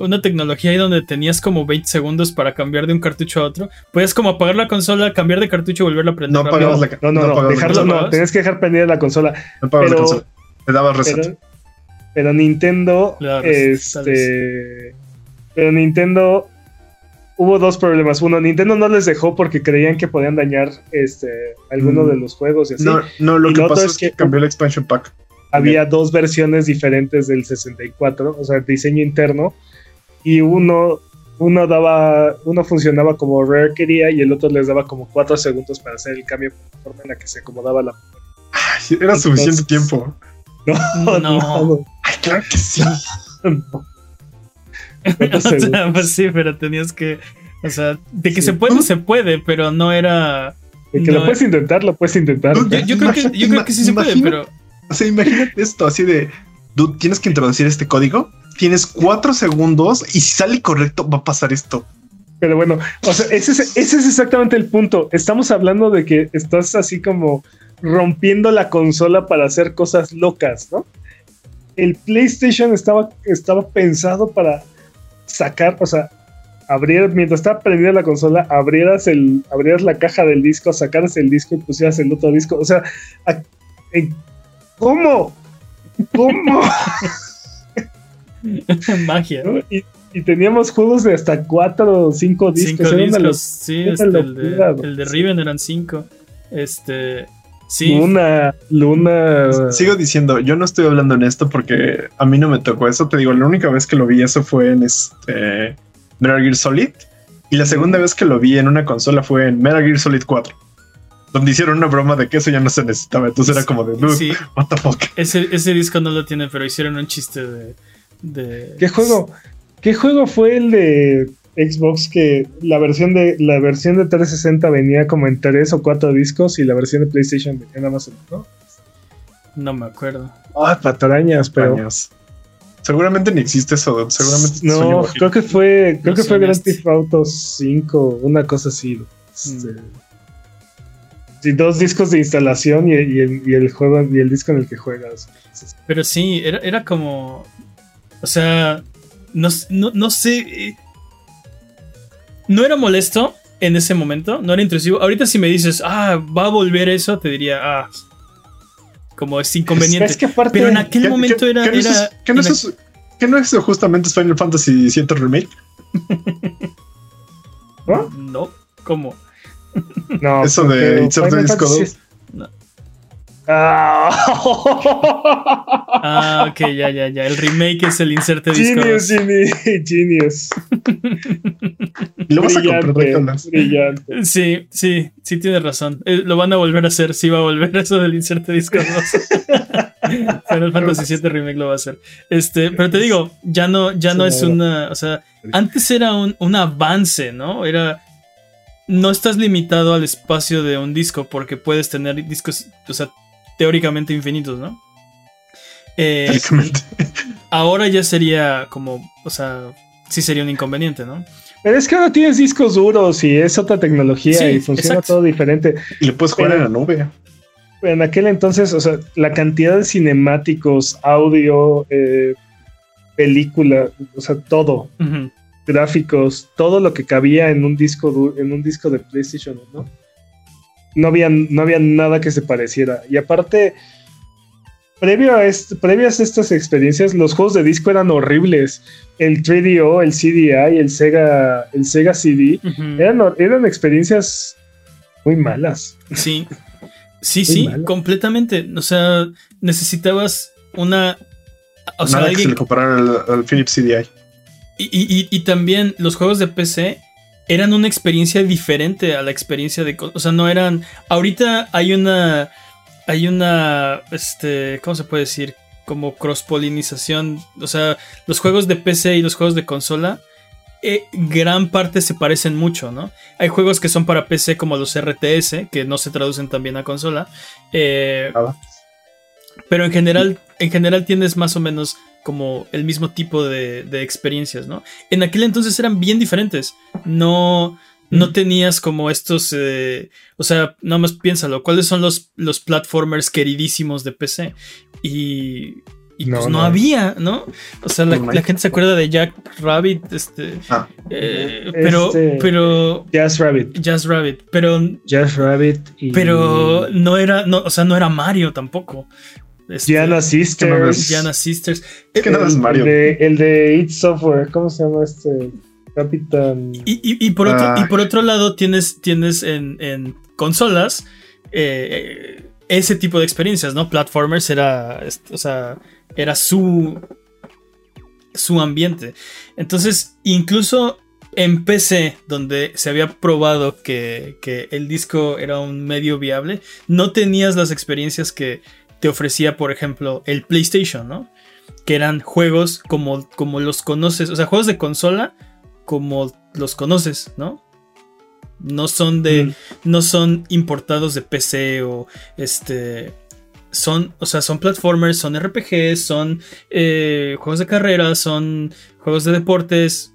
una tecnología ahí donde tenías como 20 segundos para cambiar de un cartucho a otro. Podías como apagar la consola, cambiar de cartucho y volverla a prender. No apagabas la No, no, no no, dejarlo, consola. no, tenías que dejar prendida la consola. No apagabas la pero- consola. Le dabas reset. Pero, pero Nintendo, este, pero Nintendo hubo dos problemas. Uno, Nintendo no les dejó porque creían que podían dañar este alguno Mm. de los juegos y así. No, no, lo Y que pasó es que que- cambió el expansion pack. Había dos versiones diferentes del 64, o sea, diseño interno, y uno uno daba, uno funcionaba como Rare quería y el otro les daba como cuatro segundos para hacer el cambio por la forma en la que se acomodaba la. Ay, Era suficiente tiempo. No, No. Ay, claro que sí. no. O sea, pues sí, pero tenías que. O sea, de que se puede, se puede, pero no era. De que No, lo puedes intentar, lo puedes intentar. No, Yo, yo creo, que, yo creo que sí se puede, pero. O sea, imagínate esto, así de, dude, tienes que introducir este código, tienes cuatro segundos y si sale correcto va a pasar esto. Pero bueno, o sea, ese es, ese es exactamente el punto. Estamos hablando de que estás así como rompiendo la consola para hacer cosas locas, ¿no? El PlayStation estaba, estaba pensado para sacar, o sea, abrir, mientras estaba prendida la consola, abrieras, el, abrieras la caja del disco, sacaras el disco y pusieras el otro disco. O sea, ¿cómo? ¿Cómo? Magia. ¿no? Y, y teníamos juegos de hasta cuatro o cinco discos. Cinco discos, sí, este, el, de, güey. el de Riven eran cinco. Este, sí, Luna, Luna. Sigo diciendo, yo no estoy hablando en esto porque a mí no me tocó eso. Te digo, la única vez que lo vi eso fue en este Metal Gear Solid. Y la segunda vez que lo vi en una consola fue en Metal Gear Solid 4. Donde hicieron una broma de que eso ya no se necesitaba. Entonces era como de, sí, what the fuck. ese, ese disco no lo tiene, pero hicieron un chiste de. De ¿Qué juego? ¿Qué juego fue el de Xbox que la versión de la versión de 360 venía como en tres o cuatro discos y la versión de PlayStation venía nada más en ¿no? No me acuerdo. Ah, patrañas, pero. Seguramente ni existe eso. Seguramente no, creo que fue creo que fue Grand. Theft Auto 5, una cosa así. Este, Mm. dos discos de instalación y, y el, y el juego y el disco en el que juegas. Pero sí, era, era como. O sea, no, no, no sé. eh, No era molesto en ese momento, no era intrusivo. Ahorita, si me dices, ah, va a volver eso, te diría, ah, como es inconveniente. Es que aparte Pero en aquel ¿Qué- momento era. qué no es era ¿Qué no es? ¿Qué no es justamente es Final Fantasy VII Remake? ¿no? No, ¿cómo? No, Eso de insert Final disco es-. Ah. Ah, ok, ya, ya, ya. El remake es el inserte disco. Genius, genius, lo vas a comprar, brillante. Sí, sí, sí tienes razón. Eh, lo van a volver a hacer, sí va a volver eso del inserte disco 2. Final Fantasy VII Remake lo va a hacer. Este, pero te digo, ya no, ya no es una. O sea, antes era un, un avance, ¿no? Era. No estás limitado al espacio de un disco porque puedes tener discos, o sea, teóricamente infinitos, ¿no? Eh, ahora ya sería como, o sea, sí sería un inconveniente, ¿no? Pero es que ahora tienes discos duros y es otra tecnología Sí, y funciona exacto. todo diferente. Y le puedes jugar Pero- en la nube. Pero en aquel entonces, o sea, la cantidad de cinemáticos, audio, eh, película, o sea, todo, gráficos, todo lo que cabía en un disco en un disco de PlayStation, ¿no? No había, no había nada que se pareciera. Y aparte, previo a previas a estas experiencias, los juegos de disco eran horribles. El 3DO, el CDI, el Sega, el Sega CD, eran, eran experiencias muy malas. Sí. Sí, Muy sí, completamente. O sea, necesitabas una. O sea, Nada que se alguien. le comparara al, al Philips CDI. Y, y- y- y también los juegos de PC eran una experiencia diferente a la experiencia de. O sea, no eran. Ahorita hay una. Hay una. Este. ¿Cómo se puede decir? como cross-polinización. O sea, los juegos de PC y los juegos de consola, eh, gran parte se parecen mucho, ¿no? Hay juegos que son para PC como los RTS, que no se traducen también a consola. Eh, pero en general, en general tienes más o menos como el mismo tipo de, de experiencias, ¿no? En aquel entonces eran bien diferentes. No no tenías como estos, eh, o sea, nada más piénsalo, ¿cuáles son los, los platformers queridísimos de PC? Y, y no, pues no, había, ¿no? O sea, la, gente se acuerda de Jack Rabbit, este, ah. eh, pero, este, pero, Jazz Rabbit, Jazz Rabbit, pero, Jazz Rabbit, pero no era, no, o sea, no era Mario tampoco. Este, Gianna Sisters. Gianna Sisters. Es que no es Mario. El de, el de It Software, ¿cómo se llama este? Capitán. Y, por, otro, y por otro lado, tienes, tienes en, consolas eh, ese tipo de experiencias, ¿no? Platformers era. O sea, era su. su ambiente. Entonces, incluso en PC, donde se había probado que, que, el disco era un medio viable, no tenías las experiencias que te ofrecía, por ejemplo, el PlayStation, ¿no? Que eran juegos como, como los conoces, o sea, juegos de consola como los conoces, ¿no? No son de. Mm. No son importados de PC o este. Son, o sea, son platformers, son RPGs, son eh, juegos de carrera, son juegos de deportes,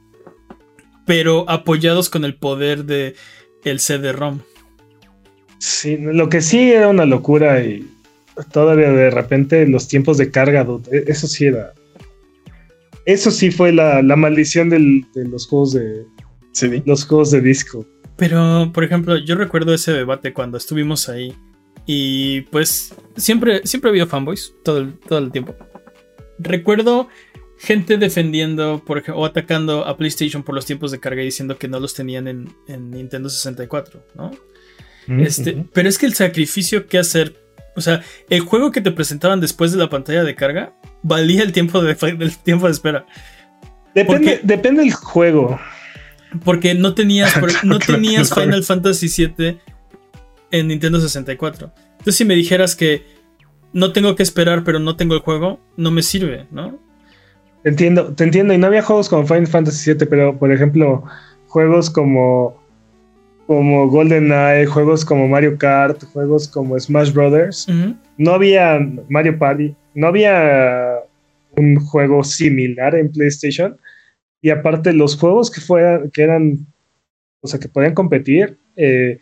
pero apoyados con el poder de el CD-ROM. Sí, lo que sí era una locura y todavía de repente los tiempos de carga, e, eso sí era eso sí fue la, maldición de los juegos de. Los juegos de disco. Pero, por ejemplo, yo recuerdo ese debate cuando estuvimos ahí. Y pues siempre, siempre ha habido fanboys todo el, todo el tiempo. Recuerdo gente defendiendo por ejemplo, o atacando a PlayStation por los tiempos de carga y diciendo que no los tenían en, Nintendo 64, ¿no? Mm, este, Pero es que el sacrificio que hacer, o sea, el juego que te presentaban después de la pantalla de carga valía el tiempo de, del tiempo de espera. Depende, depende del juego. Porque no tenías, no tenías Final Fantasy VII en Nintendo 64. Entonces, si me dijeras que no tengo que esperar, pero no tengo el juego, no me sirve, ¿no? Te entiendo, te entiendo. Y no había juegos como Final Fantasy VII, pero por ejemplo, juegos como, como GoldenEye, juegos como Mario Kart, juegos como Smash Brothers. No había Mario Party no había un juego similar en PlayStation. Y aparte, los juegos que, fueran, que eran, o sea, que podían competir, eh,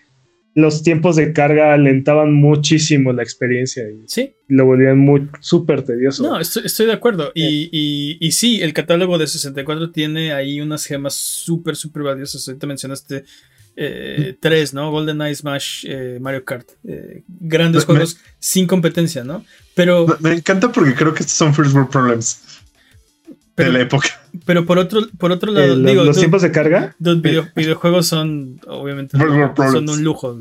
los tiempos de carga alentaban muchísimo la experiencia y ¿Sí? lo volvían muy súper tedioso. No, estoy, de acuerdo. Y, y, y, sí, el catálogo de 64 tiene ahí unas gemas súper, súper valiosas. Ahorita mencionaste eh, tres, ¿no? GoldenEye, Smash, eh, Mario Kart. Eh, grandes juegos sin competencia, ¿no? Pero. Me, encanta porque creo que estos son first world problems. de la época. Pero por otro, por otro lado, digo. ¿Los tiempos de carga? Los videojuegos son, obviamente, son un lujo.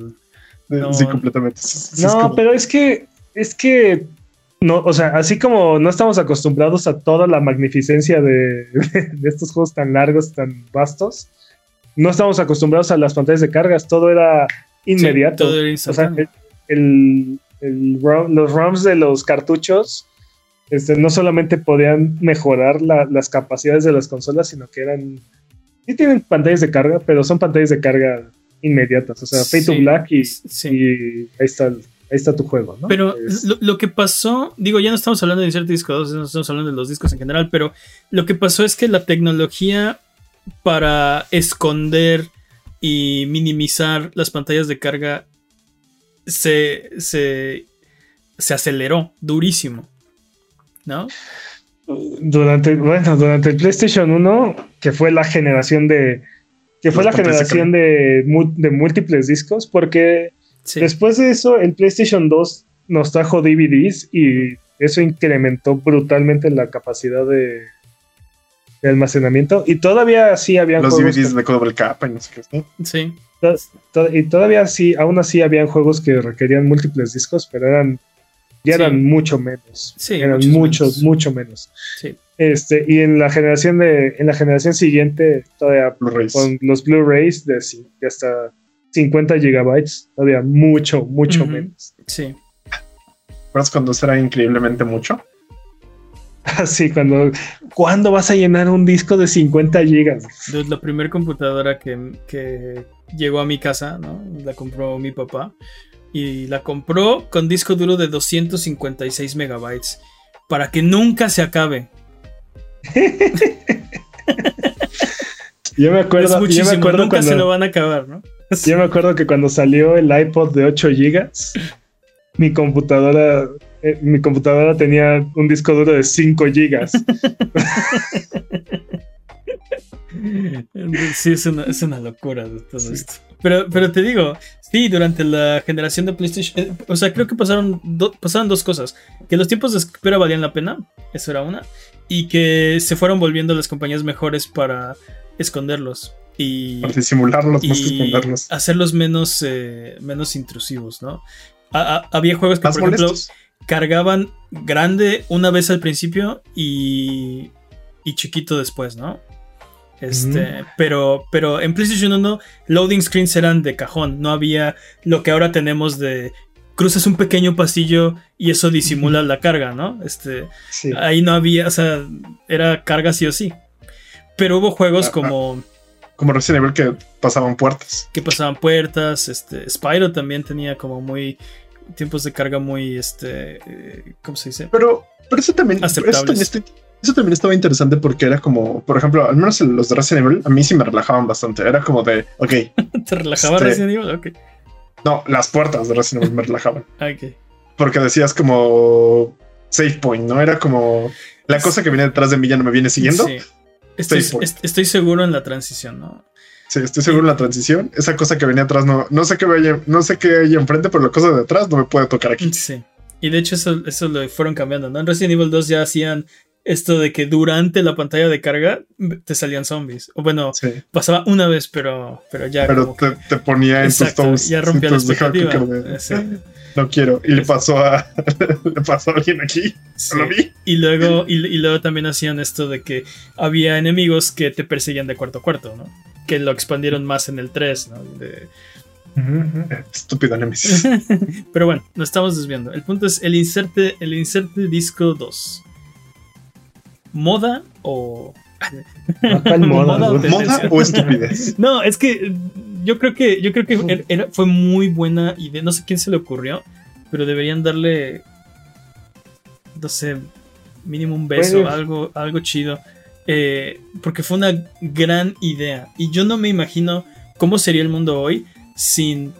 sí, completamente. no, pero es que. Es que. No, o sea, así como no estamos acostumbrados a toda la magnificencia de estos juegos tan largos, tan vastos, no estamos acostumbrados a las pantallas de cargas, todo era inmediato. todo era o sea, los ROMs de los cartuchos este, no solamente podían mejorar la, las capacidades de las consolas, sino que eran. Sí tienen pantallas de carga, pero son pantallas de carga inmediatas. O sea, Pay to Black y, ahí está ahí está tu juego, ¿no? Pero lo, que pasó, digo, ya no estamos hablando de Insert Disco 2, no estamos hablando de los discos en general, pero lo que pasó es que la tecnología para esconder y minimizar las pantallas de carga se, se, aceleró durísimo. ¿No? Durante, bueno, durante el PlayStation 1, que fue la generación de. que fue la generación de, de, múltiples discos, porque después de eso, el PlayStation 2 nos trajo DVDs y eso incrementó brutalmente la capacidad de, de almacenamiento. Y todavía sí habían Los DVDs de Cobra Kappa y no sé qué. Sí. Y todavía sí, aún así habían juegos que requerían múltiples discos, pero eran ya eran mucho menos. Sí, eran muchos, mucho menos. Sí. Este, y en la generación de, en la generación siguiente, todavía con los Blu-rays de, hasta 50 gigabytes, todavía mucho, mucho menos. Sí. ¿Recuerdas cuando será increíblemente mucho? Así, cuando, ¿cuándo vas a llenar un disco de 50 gigas? La primera computadora que, que llegó a mi casa, ¿no? La compró mi papá. Y la compró con disco duro de 256 megabytes. Para que nunca se acabe. Yo me acuerdo, es yo me muchísimo, acuerdo nunca se lo van a acabar, ¿no? yo me acuerdo que cuando salió el iPod de 8 gigas, mi computadora, eh, mi computadora tenía un disco duro de 5 gigas. Sí, es una, es una locura de todo esto. Pero, pero te digo, sí, durante la generación de PlayStation, eh, o sea, creo que pasaron, do- pasaron dos cosas. Que los tiempos de espera valían la pena, eso era una, y que se fueron volviendo las compañías mejores para esconderlos y, Para disimularlos, más que y esconderlos. hacerlos menos, eh, menos intrusivos, ¿no? A- a- había juegos que, Más por ejemplo. Cargaban grande una vez al principio y, y chiquito después, ¿no? Este, pero, pero en PlayStation 1 loading screens eran de cajón, no había lo que ahora tenemos de cruzas un pequeño pasillo y eso disimula la carga, ¿no? Este, Sí. ahí no había, o sea, era carga sí o sí. Pero hubo juegos Ah, ah. como Como Resident Evil que pasaban puertas. que pasaban puertas, este, Spyro también tenía como muy tiempos de carga muy, este, eh, ¿cómo se dice? Pero, pero eso también, eso también, está- eso también estaba interesante porque era como, por ejemplo, al menos los de Resident Evil, a mí sí me relajaban bastante. Era como de, ok, ¿Te relajaba Este- Resident Evil? Ok. no, las puertas de Resident Evil me relajaban. Ok. Porque decías como save point, ¿no? Era como la cosa que viene detrás de mí ya no me viene siguiendo. Sí. Estoy, est- estoy seguro en la transición, ¿no? Sí, estoy seguro en la transición. Esa cosa que venía atrás no, no sé qué vaya, no sé qué hay enfrente, pero la cosa de atrás no me puede tocar aquí. Sí. Y de hecho eso, eso lo fueron cambiando, ¿no? En Resident Evil 2 ya hacían esto de que durante la pantalla de carga te salían zombies. O bueno, Sí. pasaba una vez, pero, pero ya Pero que- te, te ponía en Exacto, tus toes. ya rompía la expectativa. Sí, No quiero. Y le pasó a le pasó a alguien aquí. sí. Lo vi. Y luego, y, y luego también hacían esto de que había enemigos que te perseguían de cuarto a cuarto, ¿no? Que lo expandieron más en el 3, ¿no? De- Estúpido Nemesis. Pero bueno, nos estamos desviando. El punto es el inserte, el inserte disco 2. ¿Moda o.? ¿Cuál moda, Moda o. ¿Moda o estupidez? No, es que yo creo que yo creo que era- fue muy buena idea. No sé quién se le ocurrió, pero deberían darle, no sé, mínimo un beso, Bueno. algo, algo chido, Eh, porque fue una gran idea. Y yo no me imagino cómo sería el mundo hoy sin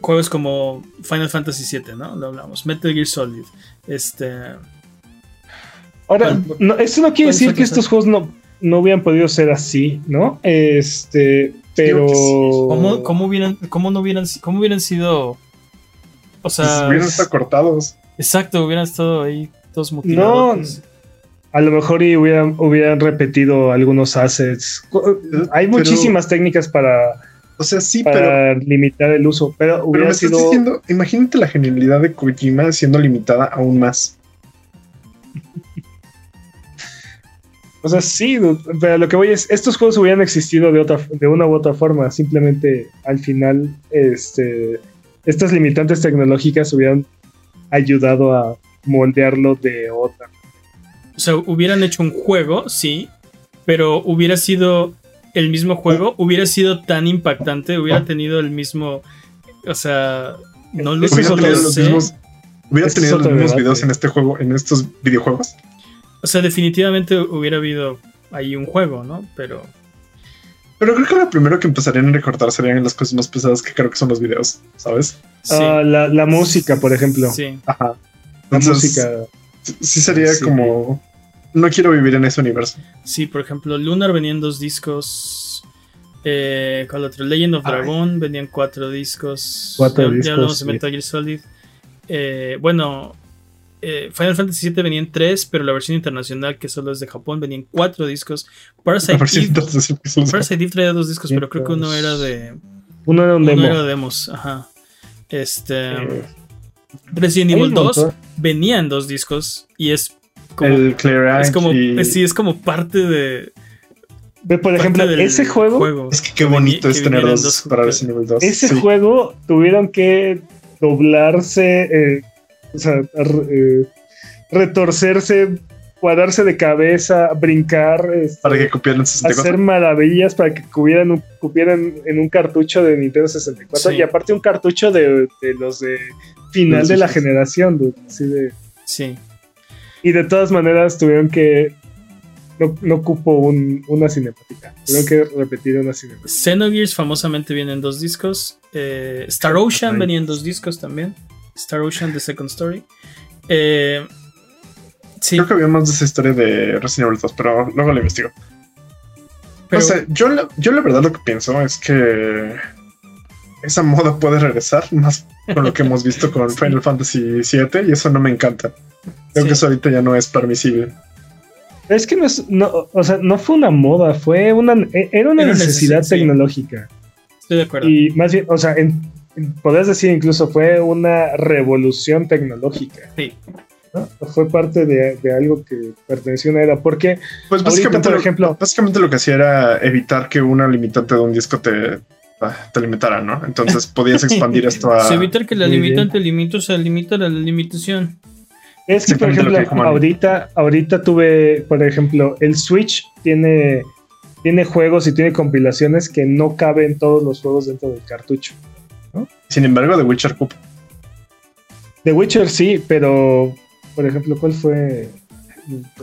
juegos como Final Fantasy VII, ¿no? Lo hablamos, Metal Gear Solid, este, Ahora, ¿Cuál- no, quiere decir que estos juegos no, no hubieran podido ser así, ¿no? Este, pero. Sí. ¿cómo, cómo hubieran, cómo no hubieran, cómo hubieran sido, o sea, Hubieran estado cortados. Exacto, hubieran estado ahí todos mutilados. A lo mejor y hubieran, hubieran repetido algunos assets. Hay Pero- muchísimas técnicas para, O sea, sí, pero, para limitar el uso, pero pero me hubiera estás sido. diciendo, imagínate la genialidad de Kojima siendo limitada aún más. O sea, sí, pero lo que voy es, estos juegos hubieran existido de otra, de una u otra forma. Simplemente al final, este, estas limitantes tecnológicas hubieran ayudado a moldearlo de otra. O sea, hubieran hecho un juego, sí, pero hubiera sido el mismo juego, hubiera sido tan impactante, hubiera tenido el mismo, o sea, no lo, Hubiera lo tenido los mismos, hubiera tenido los mismos videos en este juego, en estos videojuegos. O sea, definitivamente hubiera habido ahí un juego, ¿no? Pero Pero creo que lo primero que empezarían a recortar serían las cosas más pesadas que creo que son los videos, ¿sabes? sí. Ah, la, la música, por ejemplo. Sí. Ajá. La Entonces, música. sí- Sí sería Sí. como... No quiero vivir en ese universo. Sí, por ejemplo, Lunar venían dos discos. Eh, ¿Cuál otro? Legend of Ay. Dragon venían cuatro discos. Cuatro ya, ya discos, hablamos de sí. Metal Gear Solid. Eh, bueno, eh, Final Fantasy VII venían tres, pero la versión internacional, que solo es de Japón, venían cuatro discos. Parasite Eve, traía dos discos, pero creo que uno era de. Uno era un Uno demo. era de demos. Ajá. Este. Eh, Resident Evil un 2 montón. venía en dos discos y es como. el Clear es como, y- sí, es como parte de, Ve, Por ejemplo, parte ese juego, Es que qué bonito es tener dos para. Resident Evil 2. ese Sí. juego tuvieron que doblarse, eh, o sea, eh, retorcerse cuadrarse de cabeza, brincar, este, Para que cupieran 64. hacer maravillas para que cupieran, un- cupieran en un cartucho de Nintendo 64 Sí. y aparte un cartucho de, de los de final de la generación. dude, así de- Sí. y de todas maneras tuvieron que no, no cupo un- una cinemática, tuvieron que repetir una cinemática. Xenogears famosamente viene en dos discos. Eh, Star Ocean venía en dos discos también. Star Ocean, The Second Story. Eh, sí, Creo que había más de esa historia de Resident Evil 2, pero luego lo investigo. pero no sé, yo la, yo la verdad lo que pienso es que esa moda puede regresar, más con lo que hemos visto con Final Fantasy VII, y eso no me encanta. Creo Sí. que eso ahorita ya no es permisible. Es que no es, no, o sea, no fue una moda, fue una, e- era una Era necesidad necesidad, sí. tecnológica. estoy de acuerdo. Y más bien, o sea, en- podrías decir incluso fue una revolución tecnológica. Sí. ¿no? Fue parte de, de algo que perteneció a una era. Porque Pues Ahorita, básicamente, por lo, ejemplo- básicamente lo que hacía era evitar que una limitante de un disco te, ah, te limitara, ¿no? Entonces podías expandir esto a... Se evitar que la limitante limita, o sea, limita la limitación. es que, por ejemplo, que ahorita, ahorita tuve, por ejemplo, el Switch tiene, tiene juegos y tiene compilaciones que no caben todos los juegos dentro del cartucho. Sin embargo, The Witcher Cup. The Witcher sí, pero, por ejemplo, ¿cuál fue?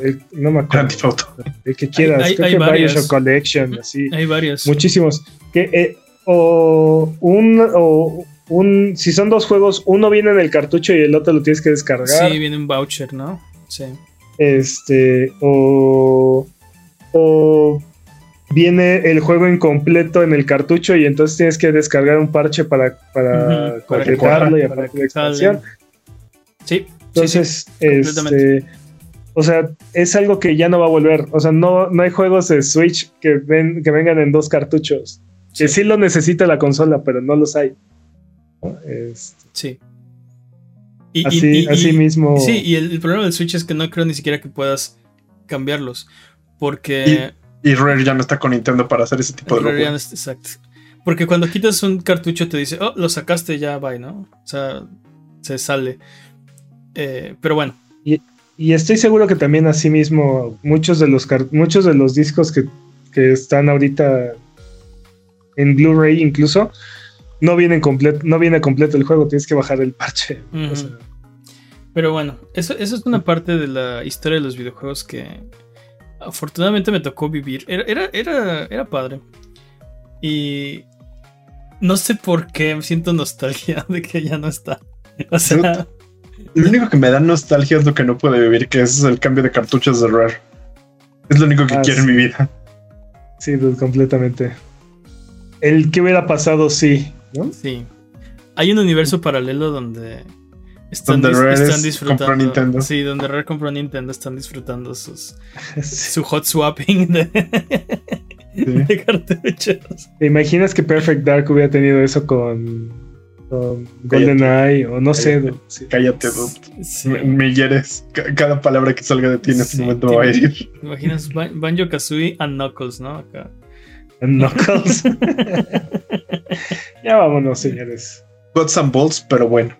El- no me Grand acuerdo. Theft Auto. El que quieras. Hay- hay- Creo hay que varias. Bioshock Collection, así. Hay varios. Muchísimos. Que, eh, o un, o un, si son dos juegos, uno viene en el cartucho y el otro lo tienes que descargar. Sí, viene un voucher, ¿no? Sí. Este, o, o viene el juego incompleto en el cartucho y entonces tienes que descargar un parche para, para para que completarlo corra, y para aparte la expansión. Sí. sí, Entonces, sí, completamente. este, o sea, es algo que ya no va a volver. O sea, no, no hay juegos de Switch que, ven, que vengan en dos cartuchos. Que sí lo necesita la consola, pero no los hay. Este, Sí. Y, así, y- así mismo. Sí, y el, el problema del Switch es que no creo ni siquiera que puedas cambiarlos. Porque. Y Rare ya no está con Nintendo para hacer ese tipo de locura. es- exacto. Porque cuando quitas un cartucho te dice, oh, lo sacaste, ya bye, ¿no? O sea, se sale. Eh, pero bueno, Y estoy seguro que también así mismo muchos de los muchos de los discos que, que están ahorita en Blu-ray incluso no vienen completo, no viene completo el juego, tienes que bajar el parche. Ujú. O sea, pero bueno, eso, eso es una parte de la historia de los videojuegos que afortunadamente me tocó vivir. Era, era, era, era padre. Y no sé por qué siento nostalgia de que ya no está. O sea, Lo único que me da nostalgia es lo que no puedo vivir, que es el cambio de cartuchos de Rare. Es lo único que Ah, quiero sí. en mi vida. sí, dude, completamente. El que hubiera pasado, sí, ¿no? sí. Hay un universo paralelo donde están, Donde dis- Rare están es- disfrutando. compró Nintendo. Sí, donde Rare compró Nintendo, están disfrutando sus, Sí. su hot swapping de, Sí. de cartuchos. ¿Te imaginas que Perfect Dark hubiera tenido eso con, con GoldenEye o no sé? Cállate. sí. Cállate, dude. Sí. Me, me hieres. Cada palabra que salga de ti en este momento me va a herir. ¿Te imaginas Ban- Banjo Kazooie and Knuckles, ¿no? Acá. Knuckles. ya vámonos, señores. Gods and Balls, pero bueno.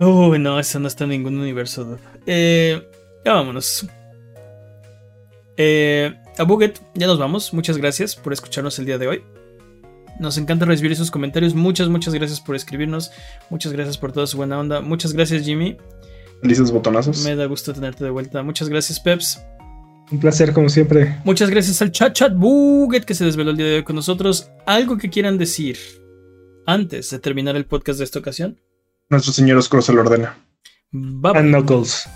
Uy, no, eso no está en ningún universo. dude. Eh, ya vámonos. Eh, a Buget, ya nos vamos. Muchas gracias por escucharnos el día de hoy. Nos encanta recibir sus comentarios. Muchas, muchas gracias por escribirnos. Muchas gracias por toda su buena onda. Muchas gracias, Jimmy. Felices botonazos. Me da gusto tenerte de vuelta. Muchas gracias, Peps. Un placer, como siempre. Muchas gracias al chat chat Buget que se desveló el día de hoy con nosotros. ¿Algo que quieran decir antes de terminar el podcast de esta ocasión? Nuestro señor oscuro se lo ordena. And Knuckles.